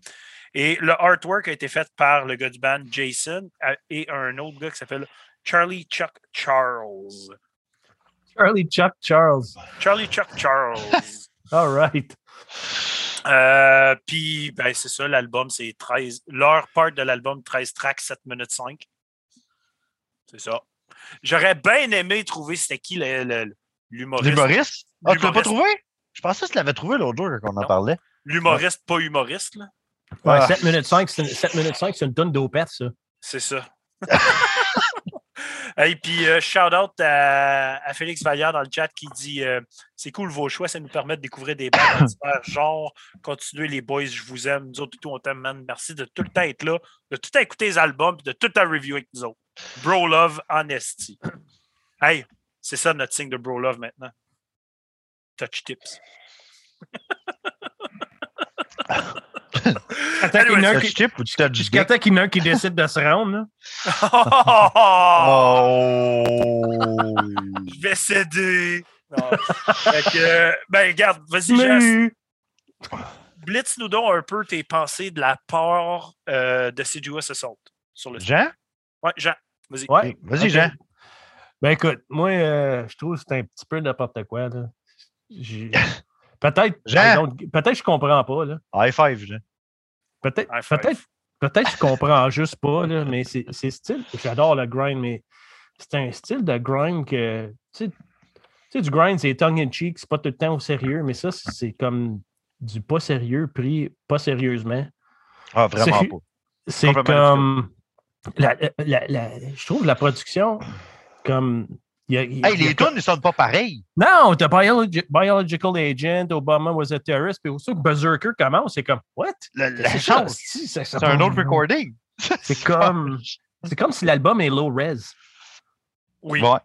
Et le artwork a été fait par le gars du band, Jason, euh, et un autre gars qui s'appelle Charlie Chuck Charles. Charlie Chuck Charles. Charlie Chuck Charles. All right. Euh, Puis, ben, c'est ça, l'album, c'est 13. Leur part de l'album, 13 tracks, 7 minutes 5. C'est ça. J'aurais bien aimé trouver c'était qui l'humoriste. L'humoriste? Ah, tu l'as pas trouvé? Je pensais que tu l'avais trouvé l'autre jour quand on en parlait. L'humoriste, pas humoriste, là. Ouais, Ah. 7 minutes 5, c'est une, 7 minutes 5, c'est une tonne d'opette, ça. C'est ça. Et puis, euh, shout out à, à Félix Vallière dans le chat qui dit euh, C'est cool vos choix, ça nous permet de découvrir des bandes divers genres. Continuez les boys, je vous aime. Nous autres, tout, on t'aime, man. Merci de tout le temps être là, de tout le temps écouter les albums, de tout le temps reviewer avec nous autres. Bro Love, honesty. Hey, c'est ça notre signe de Bro Love maintenant. Touch tips. Jusqu'à temps qu'il y en a un qui décide de se rendre, là. Oh! Je vais céder. Non. Fait que, ben, regarde, vas-y, Jess. Blitz nous donne un peu tes pensées de la part euh, de Siduous Assault sur le Jean? Ouais, Jean, vas-y. Ouais. Vas-y. Jean. Ben écoute, moi, euh, je trouve que c'est un petit peu n'importe quoi. là. Peut-être Jean. Peut-être que je comprends pas. Là. High five, Jean. Peut-être peut-être peut-être que je comprends juste pas, là, mais c'est c'est style. J'adore le grind, mais c'est un style de grind que. Tu sais, tu sais, du grind, c'est tongue in cheek, c'est pas tout le temps au sérieux, mais ça, c'est comme du pas sérieux pris pas sérieusement. Ah, vraiment C'est- pas. C'est comme. La, la- la- je trouve la production comme. Il y a- il y a- Hey, les tunes, ils sonnent pas pareils. Non, t'as Biologi- Biological Agent, Obama was a terrorist, puis aussi que Berserker commence, c'est comme, what? La, la C'est chance, un autre recording. C'est comme, c'est comme si l'album est low res. Oui. Ouais.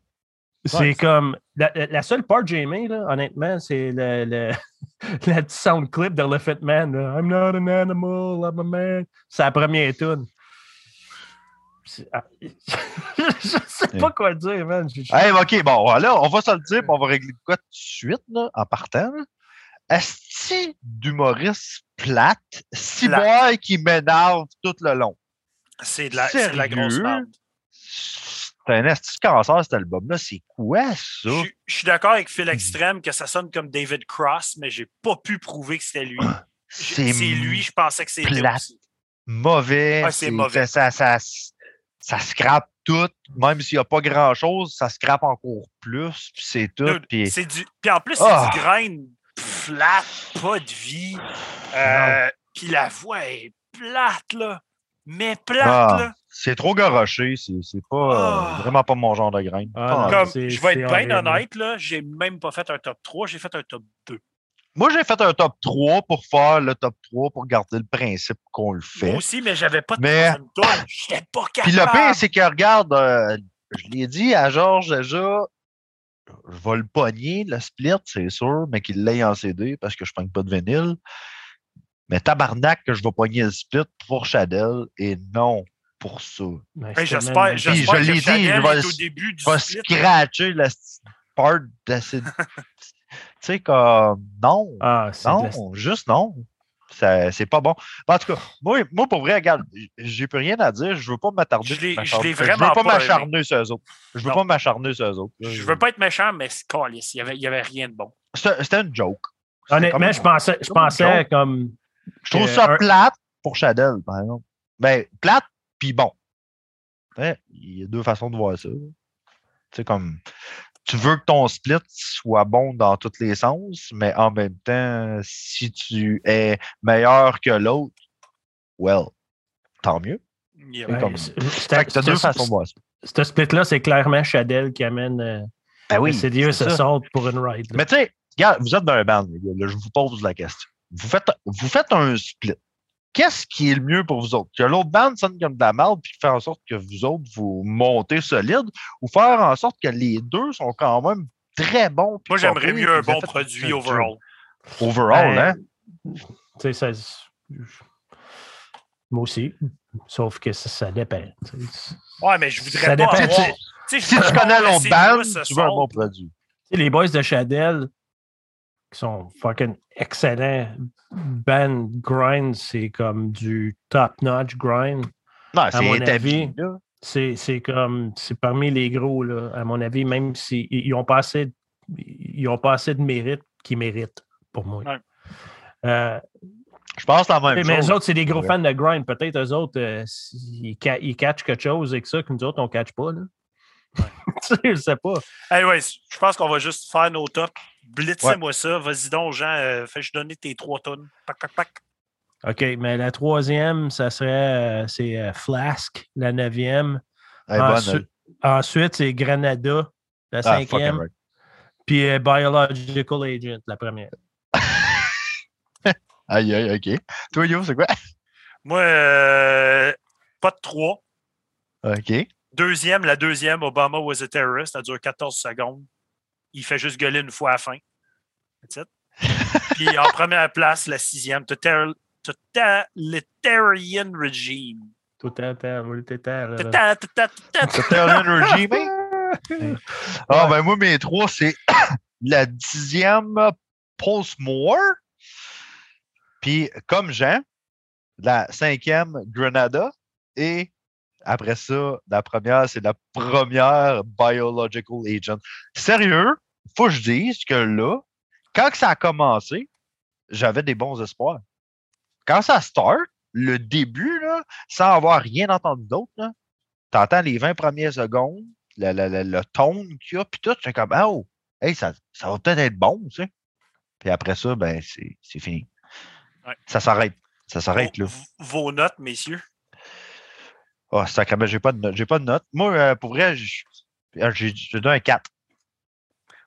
C'est Ouais. comme, la, seule part que j'ai aimée, là, honnêtement, c'est le, le, la petite sound clip d'Elephant Man. là. I'm not an animal, I'm a man. C'est la première tune. Ah, Je sais pas quoi dire, man. Hey, OK, bon, voilà, on va se le dire, puis on va régler quoi tout de suite, là, en partant. là. Est-ce d'humoriste plate, boy qui m'énerve tout le long? C'est de, la- c'est de la grosse merde. C'est un esti de cancer, cet album-là. C'est quoi, ça? Je suis- je suis d'accord avec Phil Extreme que ça sonne comme David Cross, mais j'ai pas pu prouver que c'était lui. C'est lui, je pensais que c'était plate. aussi. mauvais. Ouais, c'est mauvais. Ça, ça, ça scrape tout. Même s'il n'y a pas grand-chose, ça scrape encore plus. Puis c'est tout. Puis C'est du... Puis en plus, c'est Ah. du grain flat, pas de vie. Euh, Puis la voix est plate, là. Mais plate, Ah. là. c'est trop garoché. C'est c'est pas euh, Ah. vraiment pas mon genre de grain. Ah, Comme, je vais être bien horrible. honnête, là, j'ai même pas fait un top 3, j'ai fait un top 2. Moi, j'ai fait un top 3 pour faire le top 3 pour garder le principe qu'on le Moi fait. aussi, mais j'avais pas de Mais- troisième tour. J'étais pas capable. Puis le pire, c'est que regarde, euh, je l'ai dit à Georges déjà, je vais le pogner, le split, c'est sûr, mais qu'il l'ait en CD parce que je ne pogne pas de vinyle. Mais tabarnak que je vais pogner le split pour Chadel et non pour ça. Ben, Hey, J'espère je que l'ai dit, je vais au début du Je vais split. scratcher la part d'acide. tu sais, comme non. Ah, la- Non, juste non. C'est pas bon. En tout cas, moi, moi, pour vrai, regarde, j'ai plus rien à dire. Je veux pas m'attarder. Je vraiment veux pas m'acharner sur eux autres. Je veux pas m'acharner sur eux autres. Je veux pas être méchant, mais c'est calice. Il y avait, il y avait rien de bon. C'était une joke. Honnêtement, je pensais, je pensais comme. Je trouve ça un- plate pour Chadel, par exemple. Ben, plate, puis bon. Il y a deux façons de voir ça. Tu sais, comme. Tu veux que ton split soit bon dans tous les sens, mais en même temps, si tu es meilleur que l'autre, well, tant mieux. Il y Ouais, comme- c'est- deux façons. Ce split-là, c'est clairement Chadel qui amène euh, Ben oui. c'est Dieu c'est se saute pour une ride. là. Mais tu sais, regarde, vous êtes dans un band, les gars, là, je vous pose la question. Vous faites, vous faites un split. Qu'est-ce qui est le mieux pour vous autres? Que l'autre band sonne comme de la merde puis faire en sorte que vous autres, vous montez solide ou faire en sorte que les deux sont quand même très bons? Moi, j'aimerais mieux un bon produit overall. Overall, Ben, hein? Tu sais, ça. Moi aussi. Sauf que ça, ça dépend. Ouais, mais je voudrais Ça pas avoir... Si tu connais l'autre laissé band, Louis se tu veux un bon produit. Les boys de Chadel, qui sont fucking excellents, band grind, c'est comme du top-notch grind. Non, c'est mon établi. avis. C'est c'est comme, c'est parmi les gros, là, à mon avis, même s'ils ils ont pas assez, ils ont pas assez de mérite qu'ils méritent, pour moi. Ouais. Euh, Je pense la même mais chose. eux autres, c'est des gros Ouais. fans de grind. Peut-être eux autres, euh, ils, ca- ils catchent quelque chose avec ça que nous autres, on ne catch pas. Là. tu sais, je sais pas. Ouais, je pense qu'on va juste faire nos tops. Blitzez-moi ça. Vas-y donc, Jean. euh, Fais-je donner tes trois tonnes. Pac, pac, pac. OK, mais la troisième, ça serait euh, c'est euh, Flask, la neuvième. Bonne, Ensuite, ensuite, c'est Granada, la. Ah, cinquième. right. Puis euh, Biological Agent, la première. Aïe, aïe, OK. Toi, Yo, c'est quoi? Moi, euh, pas de trois. OK. Deuxième, la deuxième, Obama was a terrorist. Ça dure 14 secondes. Il fait juste gueuler une fois à la fin. That's it. Puis en première place, la sixième, Total- Totalitarian Regime. Un energy, mate? Ah, ben moi, mes trois, c'est la dixième Post-More. Puis, comme Jean, la cinquième Grenada. Et après ça, la première, c'est la première Biological Agent. Sérieux, faut que je dise que là, quand ça a commencé, j'avais des bons espoirs. Quand ça start, le début, là, sans avoir rien entendu d'autre, t'entends les 20 premières secondes, le, le, le, le tone qu'il y a, puis tout, c'est comme, ah, oh, hey, ça, ça va peut-être être bon, tu sais. Puis après ça, ben, c'est fini. Ouais. Ça s'arrête. Ça s'arrête là. Vos notes, messieurs? Oh, sacrément, j'ai pas de note. J'ai pas de note. Moi, euh, pour vrai, euh, j'ai donné un 4.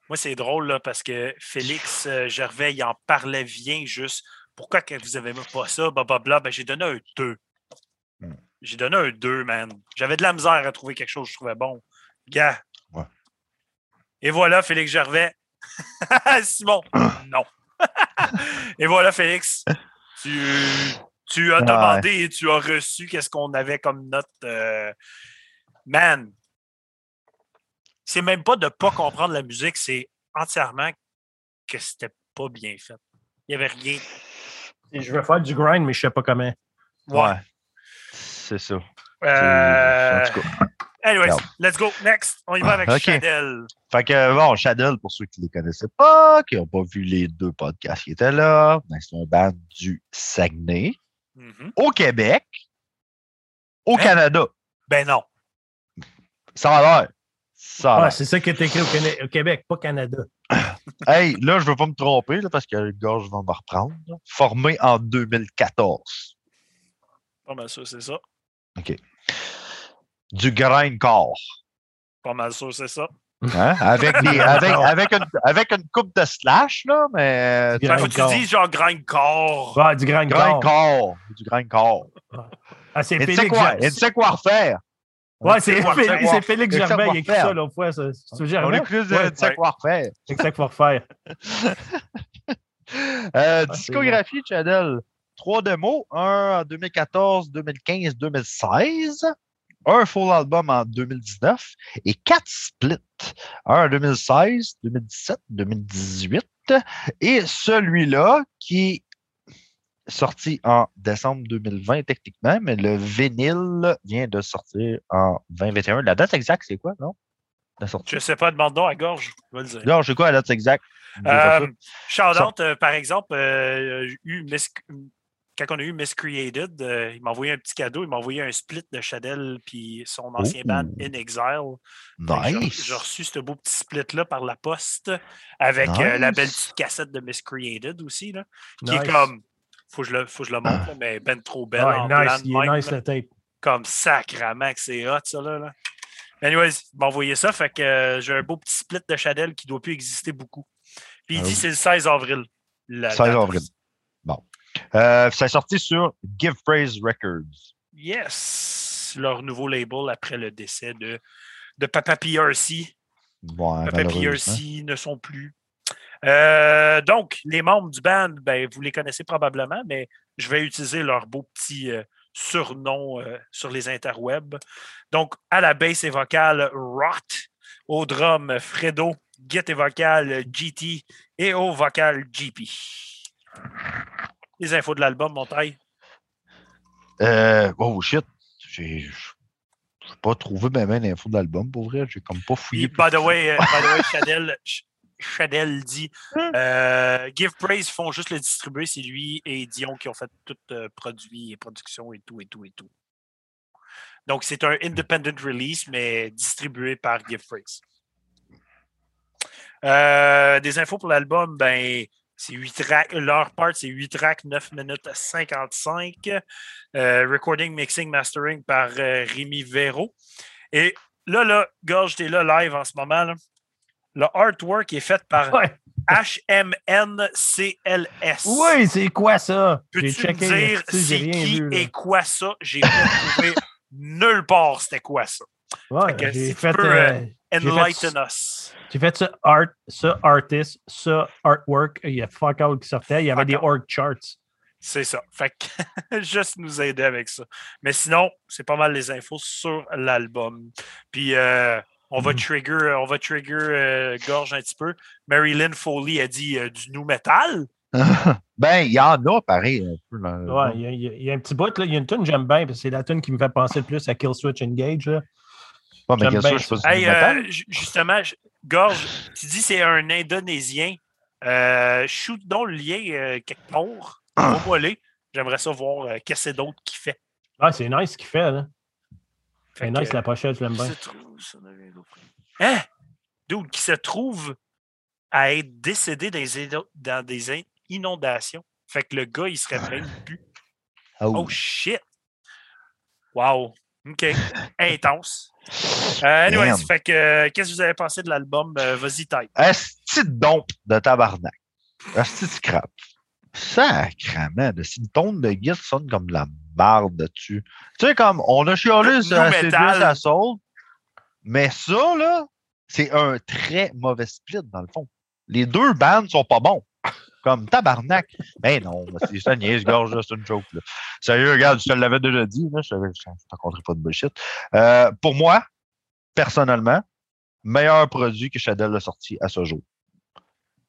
Moi, c'est drôle là, parce que Félix euh, Gervais, il en parlait bien juste. Pourquoi que vous avez pas ça? Blablabla. Ben, j'ai donné un 2. Hmm. J'ai donné un 2, man. J'avais de la misère à trouver quelque chose que je trouvais bon. Gars. Ouais. Et voilà, Félix Gervais. Simon, non. et voilà, Félix. Tu, tu as Ouais. demandé et tu as reçu qu'est-ce qu'on avait comme note. euh, Man, c'est même pas de pas comprendre la musique, c'est entièrement que c'était pas bien fait. Il n'y avait rien. Et Je veux faire du grind, mais je sais pas comment. Ouais. C'est ça. Euh, En tout cas. anyways, Regarde. let's go. Next. On y va avec Ok. Chanel. Fait que, bon, Shadow, pour ceux qui ne les connaissaient pas, qui n'ont pas vu les deux podcasts qui étaient là, ben, c'est un band du Saguenay, Mhm. au Québec, au Hein? Canada. Ben non. Ça a l'air. Ça a Ah, l'air. c'est ça qui est écrit au, au Québec, pas Canada. Hey, là, je ne veux pas me tromper, là, parce que le gars, je vais me reprendre. là. Formé en 2014. Pas mal sûr, c'est ça. Du grindcore. Pas mal sûr, c'est ça. Hein? Avec, des, avec, avec, une, avec une coupe de slash, là, mais. Que faut que tu dises genre grindcore. Ouais, du grind Grindcore. Du grindcore. Ah, c'est sait Félix quoi? Ger- Il sait quoi refaire? Ouais, c'est quoi Félix, faire. c'est Félix sait quoi il a écrit ça l'autre fois. ça. C'est On Gervais? est plus de sait quoi refaire. C'est ça qu'il faut refaire. Euh, Ah, discographie, Channel. Trois démos, un en 2014, 2015, 2016, un full album en 2019 et quatre splits. Un en 2016, 2017, 2018 et celui-là qui est sorti en décembre 2020 techniquement, mais le vinyle vient de sortir en 2021. La date exacte, c'est quoi, non? La sortie. Je sais pas, demande à gorge. Je vais le dire. Non, je sais quoi la date exacte? Euh, euh, par exemple, euh, quand on a eu Miscreated, euh, il m'a envoyé un petit cadeau. Il m'a envoyé un split de Shadell puis son ancien Oh. band In Exile. Nice. J'ai reçu ce beau petit split-là par la poste avec euh, la belle petite cassette de Miscreated aussi, là, qui Nice. est comme. Faut que je le, faut que je le montre, là, mais ben trop belle. Ouais, en nice, est nice là. le tape. comme sacrament que c'est hot, ça, là. là. Anyways, il m'a envoyé ça, fait que euh, j'ai un beau petit split de Chadel qui ne doit plus exister beaucoup. Puis il Ah dit oui. c'est le 16 avril. la 16 date. avril. Euh, c'est sorti sur Give Praise Records. Yes! Leur nouveau label après le décès de, de Papa PRC. Ouais, Papa. PRC ne sont plus. Euh, donc, les membres du band, ben, vous les connaissez probablement, mais je vais utiliser leur beau petit euh, surnom sur les interwebs. Donc, à la basse et vocale, Rot. Au drum, Fredo. Git et vocal, GT. Et au vocal, GP. Les infos de l'album, mon taille? Euh, oh shit. J'ai pas trouvé même l'info de l'album pour vrai. J'ai comme pas fouillé. by the way, euh, by the way, Chadel, Ch- Chadel dit euh, Give Praise font juste le distribuer, c'est lui et Dion qui ont fait tout euh, produit et production et tout et tout et tout. Donc, c'est un independent release, mais distribué par Give Praise. Euh, des infos pour l'album, ben, c'est 8 tracks. Leur part, c'est 8 tracks, 9 minutes 55. Euh, recording, mixing, mastering par euh, Rémi Véro. Et là, là, Gorge, t'es là live en ce moment. là. Le artwork est fait par Ouais. HMNCLS. Oui, c'est quoi ça? Peux-tu J'ai me dire c'est qui vu, et quoi ça? J'ai pas trouvé nulle part c'était quoi ça. Ouais, Fait que si fait, peux, euh, euh, fait Enlighten us. j'ai fait ça art, ça artist, ça artwork. Il y a fuck all qui sortait. Il y avait Fuck des org charts. C'est ça. Fait que juste nous aider avec ça. Mais sinon, c'est pas mal les infos sur l'album. Puis euh, on va trigger, on va trigger euh, gorge un petit peu. Marilyn Foley a dit euh, du new metal. ben, il y en a pareil un peu. Ouais, il y, a- y y un petit bout, là. Il y a une tune que j'aime bien, parce que c'est la tune qui me fait penser le plus à Kill Switch Engage. Là. Mais bien sûr, je Hey, euh, justement, je- Gorge, tu dis c'est un Indonésien. Euh, shoot donc le lien euh, quelque part. Les. J'aimerais ça voir euh, qu'est-ce que c'est d'autre qu'il fait. Ah, c'est nice ce qu'il fait. là. C'est nice la pochette, je l'aime bien. se trouve, ça devient d'autres. Hein? Dude, qui se trouve à être décédé dans des, dans des in- inondations. Fait que le gars, il serait même plus. Oh. Oh shit! Wow! OK. Intense. Euh, fait que, euh, qu'est-ce que vous avez pensé de l'album? Euh, Vas-y, Ty. Asti de dompe de tabarnak. Asti de scrap. Sacrament. De si une tonne de guitare sonne comme de la marde dessus. Tu sais, comme on a chialé sur metal. à Soul, mais ça, là, c'est un très mauvais split, dans le fond. Les deux bandes sont pas bons. Comme tabarnak. Ben non, c'est ça, niaise, gorge, là, c'est une joke. Là. Sérieux, regarde, je te l'avais déjà dit, là, je ne rencontrais pas de bullshit. Euh, pour moi, personnellement, meilleur produit que Shadell a sorti à ce jour.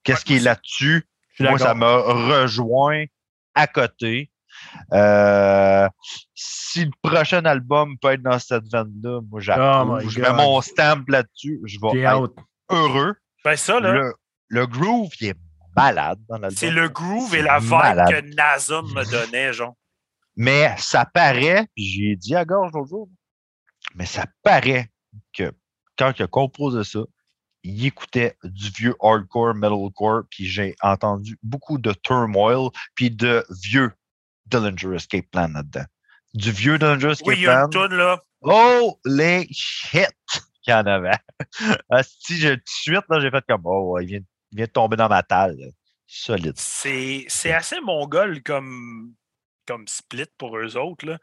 Qu'est-ce qui est là-dessus? Moi, ça m'a rejoint à côté. Euh, si le prochain album peut être dans cette veine-là, moi, j'approuve. Oh je mets mon stamp là-dessus. Je vais être heureux. Ben, ça, là, Le, le groove, il est malade dans l'album. c'est le groove et la vibe malade. que Nazum me donnait, genre. Mais ça paraît, puis j'ai dit à gorge l'autre jour, mais ça paraît que quand il a composé ça, il écoutait du vieux hardcore, metalcore, puis j'ai entendu beaucoup de turmoil, puis de vieux Dillinger Escape Plan là-dedans. Du vieux Dillinger Escape Oui, il y a Plan. toune, là. Oh, les shit qu'il y en avait. si j'ai tout de suite, là, j'ai fait comme, oh, il vient, il vient de tomber dans ma talle. là. Solide. C'est c'est assez mongol comme, comme split pour eux autres, là.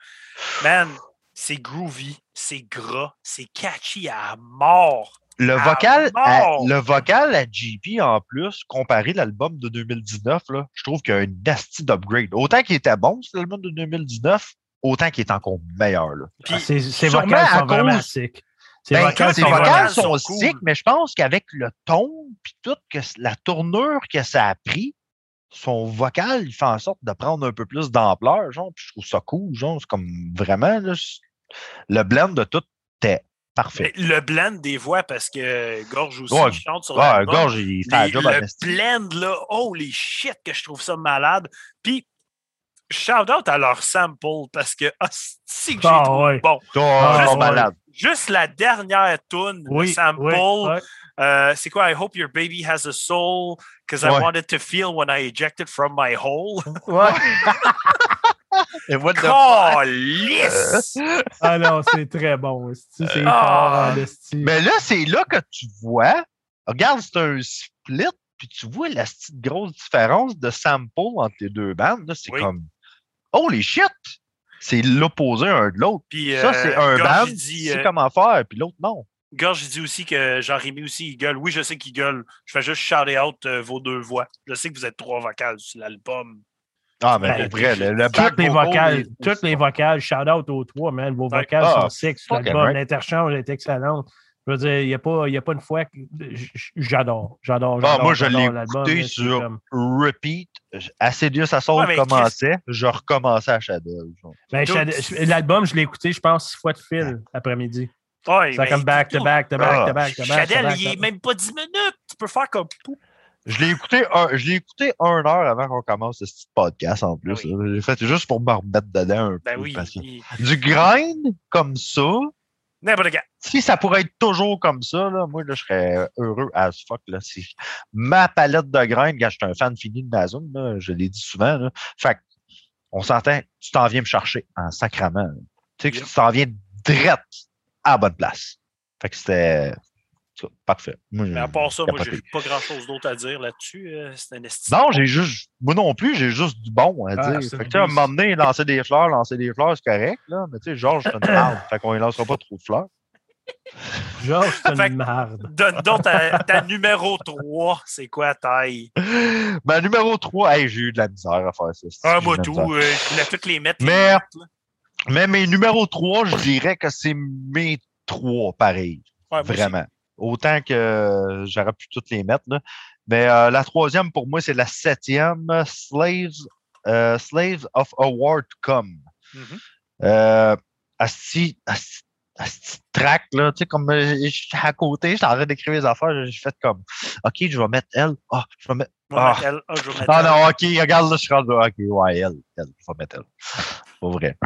Man, c'est groovy, c'est gras, c'est catchy à mort. Le À vocal, à, le vocal à JP en plus, comparé à l'album de 2019, là, je trouve qu'il y a une nasty d'upgrade. Autant qu'il était bon, cet album de 2019, autant qu'il est encore meilleur. Là. Puis, Ah, sûrement vocales à sont vraiment cause- sick. Ses Ben, vocales ses vocales sont, sont cool. mais je pense qu'avec le ton puis tout, que c- la tournure que ça a pris, son vocal, il fait en sorte de prendre un peu plus d'ampleur, genre, puis je trouve ça cool, genre, c'est comme vraiment, là, le blend de tout était parfait. mais le blend des voix, parce que Gorge aussi Ouais, chante sur Ouais. Gorge, il fait job le blend, là, holy shit, que je trouve ça malade. Puis, shout out à leur sample, parce que, ah, si que j'ai Ah, trouvé ouais. bon. Oh, Ah, ouais. malade. Juste la dernière tune, le Oui, sample, oui, ouais. euh, c'est quoi? I hope your baby has a soul, because I wanted to feel when I ejected from my hole. Ouais. Et what the! Ah non, c'est très bon. C'est Ah. fort en esti. Mais là, c'est là que tu vois. Regarde, c'est un split, puis tu vois la petite grosse différence de sample entre les deux bandes. là, C'est Oui. comme Holy shit! C'est l'opposé un de l'autre. Puis, Ça, euh, c'est un band euh, comment faire, puis l'autre non. Gorge, dit aussi que Jean-Rémy aussi, il gueule. Oui, je sais qu'il gueule. Je fais juste shout out euh, vos deux voix. Je sais que vous êtes trois vocales sur l'album. Ah, mais Ben, pour vrai, le, le toutes les vocal vocales, est- toutes les vocales, shout out aux trois, man. Vos vocales Ah, sont fucking l'album. L'interchange est excellent. Je veux dire, il n'y a, pas- il y a pas une fois que j'adore. J'adore. Ah, j'adore, moi, je l'ai écouté sur comme- repeat. Assidious à son Ouais, mais commençait, je recommençais à Shadow. Ben, L'album, je l'ai écouté, je pense, six fois de fil. Ouais, C'est ben, comme back to back to back Ah. to back to back. to back, il to est back. même pas 10 minutes. Tu peux faire comme. Je l'ai écouté, un, je l'ai écouté une heure avant qu'on commence ce petit podcast en plus. Ah oui. J'ai fait juste pour me remettre dedans un Ben peu. oui. parce que il- Du grind comme ça, N'importe quoi. si ça pourrait être toujours comme ça, là, moi, là, je serais heureux as fuck. Là. C'est ma palette de grind, quand je suis un fan fini de Nazum, là, je l'ai dit souvent. Là. Fait que, on s'entend, tu t'en viens me chercher en sacrament. Tu sais que tu t'en viens direct à la bonne place. Fait que c'était parfait. Moi, Mais à part ça, moi, j'ai pas grand chose d'autre à dire là-dessus. euh, C'est un. Non, j'ai juste. Moi non plus, j'ai juste du bon à Ah, dire. Fait que, une tu sais, à un moment donné, lancer des fleurs, lancer des fleurs, c'est correct, là. Mais tu sais, Georges, c'est une merde. fait qu'on ne lancera pas trop de fleurs. Georges, c'est une marde. Donne donc ta, ta numéro 3. C'est quoi, taille? Ben, numéro 3, hey, j'ai eu de la misère à faire ça. Ah, moi tout. euh, je voulais toutes les mettre. les Mais- mettre. Mais mes numéros 3, je dirais que c'est mes trois pareils. Ouais. Vraiment. Autant que euh, j'aurais pu toutes les mettre. Là. Mais euh, la troisième, pour moi, c'est la septième, Slaves, euh, Slaves of a War to Come. Euh, asti, asti, asti track, là, tu sais, comme je suis à côté, je suis en train d'écrire les affaires, j'ai fait comme, OK, je vais mettre elle. Ah, je vais mettre. Je vais Ah. mettre elle. Ah, je vais mettre Ah elle. non, OK, regarde, là, je suis rendu. OK, ouais, elle, elle, je vais mettre elle. Pas vrai.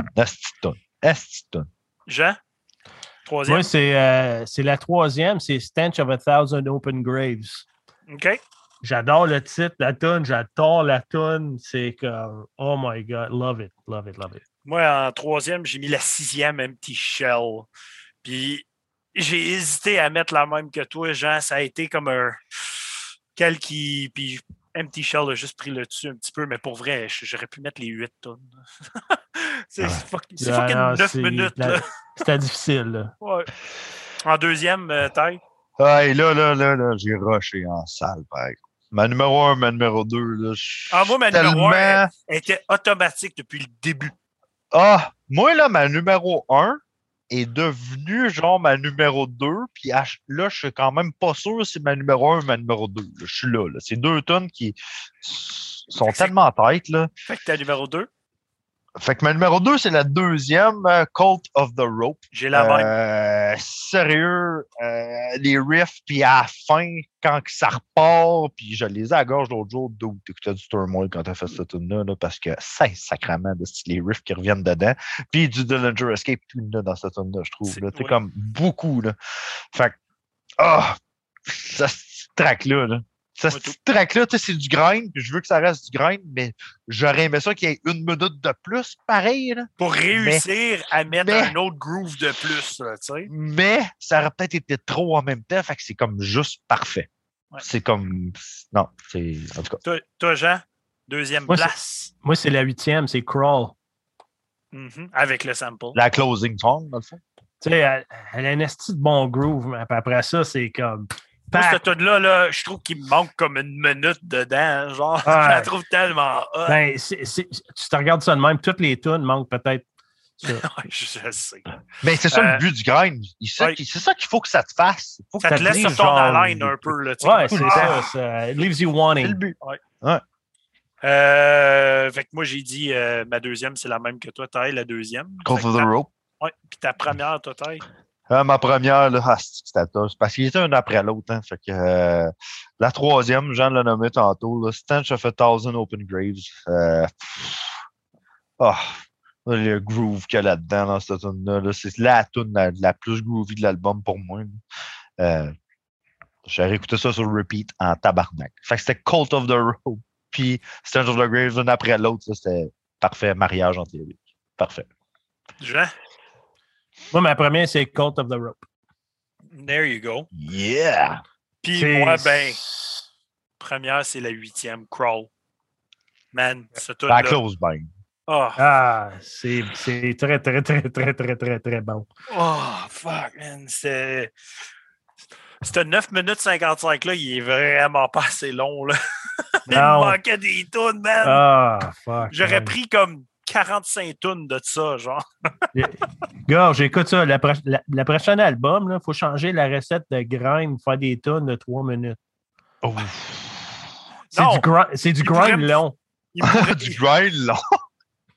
Asti. Jean? Troisième. C'est euh, c'est la troisième, c'est Stench of a Thousand Open Graves. OK. J'adore le titre, la tune, j'adore la tune. C'est comme, oh my God, love it, love it, love it. Moi, en troisième, j'ai mis la sixième Empty Shell. Puis, j'ai hésité à mettre la même que toi, Jean. Ça a été comme un. Quel qui. Puis Empty Shell a juste pris le dessus un petit peu, mais pour vrai, j'aurais pu mettre les 8 tonnes. c'est Ouais. fuck- c'est Ah, fucking non, 9 c'est- minutes. C'était difficile. là. Ouais. En deuxième, euh, taille. Ah, et là, là, là, là, j'ai rushé en salle, par exemple. Ma numéro 1, ma numéro 2, là, Ah, moi, ma suis numéro un, tellement- Elle était automatique depuis le début. Ah, moi, là, ma numéro 1 est devenue, genre, ma numéro 2, puis là, je suis quand même pas sûr si c'est ma numéro 1 ou ma numéro 2. là. Je suis là, là. C'est deux tonnes qui sont tellement en tête, là. Fait que ta numéro 2, Fait que ma numéro 2, c'est la deuxième, euh, Cult of the Rope. j'ai la même. Euh, sérieux, euh, les riffs, puis à la fin, quand que ça repart, puis je les ai à la gorge l'autre jour, d'où t'écoutais du Turmoil quand t'as fait cette tune là parce que c'est sacrément de les riffs qui reviennent dedans. Puis du Dillinger Escape, tout là dans cette tune là je trouve. C'est- là. C'est ouais. comme beaucoup, là. Fait que, ah, ça, ce track-là, là. Ça, Ouais, ce track-là, c'est du grind, puis je veux que ça reste du grind, mais j'aurais aimé ça qu'il y ait une minute de plus, pareil, là. Pour réussir à mettre mais- un autre groove de plus, tu sais. mais ça aurait peut-être été trop en même temps, fait que c'est comme juste parfait. Ouais. C'est comme. Non, c'est. En tout cas. Toi, toi, Jean, deuxième Moi, place. Moi, c'est la huitième, c'est Crawl. Mhm, Avec le sample. La closing song, dans le fond. Tu sais, elle, elle a un esti de bon groove, mais après ça, c'est comme. Moi, cette tune-là, là, je trouve qu'il me manque comme une minute dedans. Genre, Ouais. je la trouve tellement hot. Ben, c'est- c'est- tu te regardes ça de même, toutes les tunes manquent peut-être. ça. Ouais, je sais. Mais c'est ça Euh, le but du grind. C'est ouais. c'est ça qu'il faut que ça te fasse. Faut Ça te te laisse sur ton genre, haleine un peu. Là, Ouais, c'est ah! ça, ça. It leaves you C'est le wanting. but. Euh, fait que moi, j'ai dit euh, ma deuxième, c'est la même que toi, Taille, la deuxième. Call Fait for the ta- rope. ouais, Puis ta première, toi, Taille. Euh, ma première, là, ah, c'était. Parce qu'il était un après l'autre. Hein, fait que, euh, la troisième, Jean l'a nommé tantôt, là, of a Thousand Open Graves. Euh, ah, le groove qu'il y a là-dedans dans cette tune-là, là, c'est la tune la, plus groovy de l'album pour moi. Euh, J'ai réécouté ça sur repeat en tabarnak. Fait que c'était Cult of the Rope. Puis Stench of the Graves, l'un après l'autre, c'était parfait mariage entre les deux. Parfait. Jean, Moi, ma première, c'est Cult of the Rope. there you go. Yeah! Puis C'est- moi, ben, première, c'est la huitième, Crawl. Man, ce tune La close bang. Oh, Ah, c'est c'est très, très, très, très, très, très, très bon. oh, fuck, man. C'est. Ce 9 minutes 55 là, il est vraiment pas assez long. Là. il me manquait des tunes, man. Ah, fuck. J'aurais pris comme 45 tunes de ça, genre. Gars, j'écoute ça. La, pro- la- la prochaine album, il faut changer la recette de grind, faire des tonnes de 3 minutes. Oh. C'est Non. du, grind- c'est du Il pourrait grind me- long. Il pourrait- du grind long.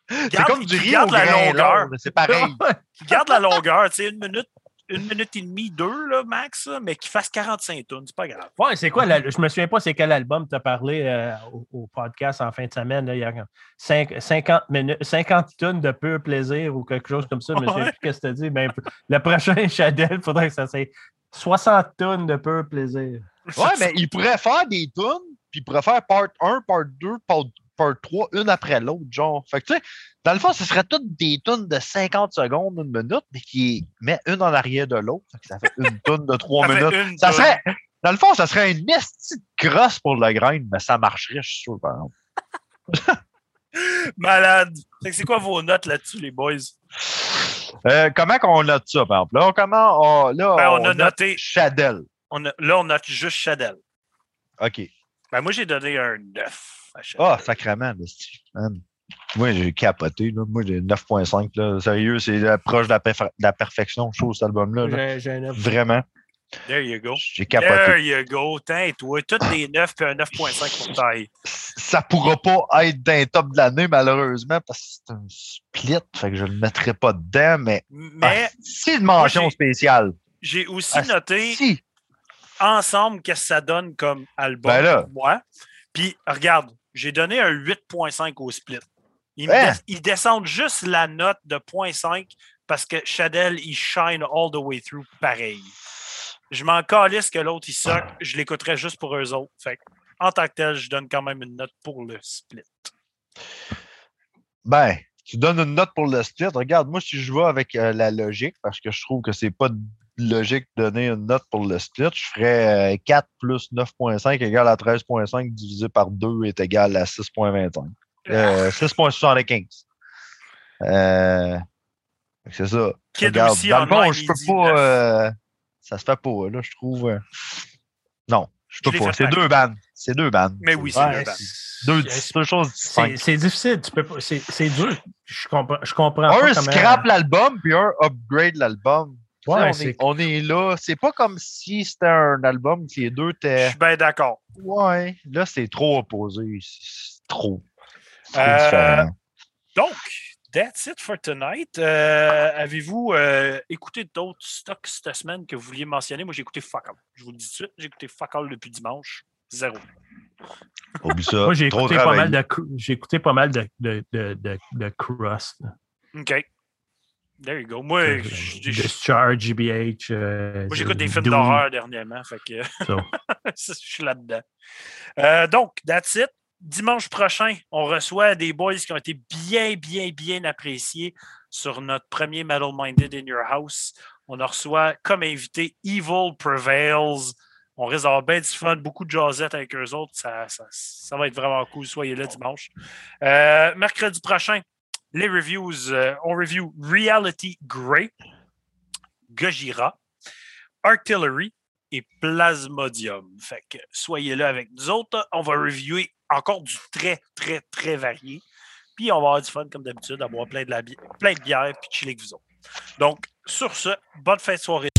C'est comme du il riz garde au la longueur. C'est pareil. Qui garde la longueur, tu sais, une minute, une minute et demie, deux, là, max, mais qui fasse 45 tonnes, c'est pas grave. Ouais, c'est quoi? la- je me souviens pas c'est quel album tu as parlé euh, au, au podcast en fin de semaine. Là, il y a cinq- 50, minutes, 50 tonnes de pur plaisir ou quelque chose comme ça. Je me souviens Ouais. plus qu'est-ce que tu as dit. Ben, le prochain Chadel, il faudrait que ça soit 60 tonnes de pur plaisir. Ouais, mais il pourrait faire des tunes, puis il pourrait faire part 1, part 2, part, part 3, une après l'autre, genre. Fait que tu sais, dans le fond, ce serait toutes des tunes de 50 secondes, une minute, mais qui met une en arrière de l'autre. Ça fait une tune de 3 Ça fait minutes. Ça serait, dans le fond, ça serait une petite crosse pour le grind, mais ça marcherait, je suis sûr, par exemple. Malade. C'est quoi vos notes là-dessus, les boys? Euh, comment qu'on note ça, par exemple? Là, comment on, là, Ben, on on a note noté- Shadel. On a- là, on note juste Chadel. OK. Ben, moi, j'ai donné un 9 à Chadel. Ah, sacrément, le style, man. Moi, j'ai capoté. Là. Moi, j'ai 9.5. là. Sérieux, c'est proche de la, perfe- de la perfection, je trouve, cet album-là. là. J'ai j'ai un neuf. Vraiment. There you go. J'ai There capoté. you go. Tain, toi, toutes des 9 puis un 9.5 pour taille. Ça pourra pas être d'un top de l'année, malheureusement, parce que c'est un split. Fait que je ne le mettrai pas dedans, mais. Mais Ah, c'est une mention spéciale. j'ai aussi Ah, noté Si. ensemble qu'est-ce que ça donne comme album Ben là. pour moi. Puis, regarde, j'ai donné un 8.5 au split. Ils, Hein? ils descendent juste la note de 0.5 parce que Shadel, il shine all the way through pareil. Je m'en calisse que l'autre, il soque. Je l'écouterais juste pour eux autres. Fait en tant que tel, je donne quand même une note pour le split. Ben, tu donnes une note pour le split. Regarde, moi, si je vais avec euh, la logique, parce que je trouve que c'est pas logique de donner une note pour le split, je ferais euh, 4 plus 9.5 égale à 13.5 divisé par 2 est égal à 6.25. Euh, 6.75. Euh, fait que c'est ça. Kid Regarde, aussi dans le online, fond, je peux pas. euh, ça se fait pas, là, je trouve. euh, Non, je Je peux l'ai pas. C'est deux bandes. C'est deux bandes. Mais oui, c'est deux bandes. Deux, c'est- deux choses C'est distinctes. c'est difficile. Tu peux pas- C'est c'est dur. Je comprends, je comprends Un pas comment... scrap l'album, puis un upgrade l'album. Ouais, on, est, on est là. C'est pas comme si c'était un album qui les deux Je étaient. suis bien d'accord. Ouais, là, c'est trop opposé. C'est trop. Euh, différent. Donc, that's it for tonight. Euh, Avez-vous euh, écouté d'autres stocks cette semaine que vous vouliez mentionner? Moi, j'ai écouté Fuck All. Je vous le dis tout de suite, j'ai écouté Fuck All depuis dimanche. Zéro. Oublie ça. Moi, j'ai écouté, pas travaillé. mal de, cr- j'ai écouté pas mal de, de, de, de, de Crust. OK. There you go. Moi, Discharge, GBH. euh, moi, j'écoute des films d'horreur dernièrement. Fait que je suis là-dedans. Euh, donc, that's it. Dimanche prochain, on reçoit des boys qui ont été bien, bien, bien appréciés sur notre premier Metal Minded in Your House. On en reçoit comme invité Evil Prevails. On risque d'avoir bien du fun, beaucoup de jazzette avec eux autres. Ça, ça- ça va être vraiment cool. Soyez là dimanche. Euh, mercredi prochain, les reviews. euh, on review Reality Grey, Gojira, Artillery et Plasmodium. Fait que soyez là avec nous autres. On va reviewer encore du très, très, très varié. Puis on va avoir du fun comme d'habitude, à boire plein de, la bi- plein de bière puis chiller avec vous autres. Donc, sur ce, bonne fin de soirée.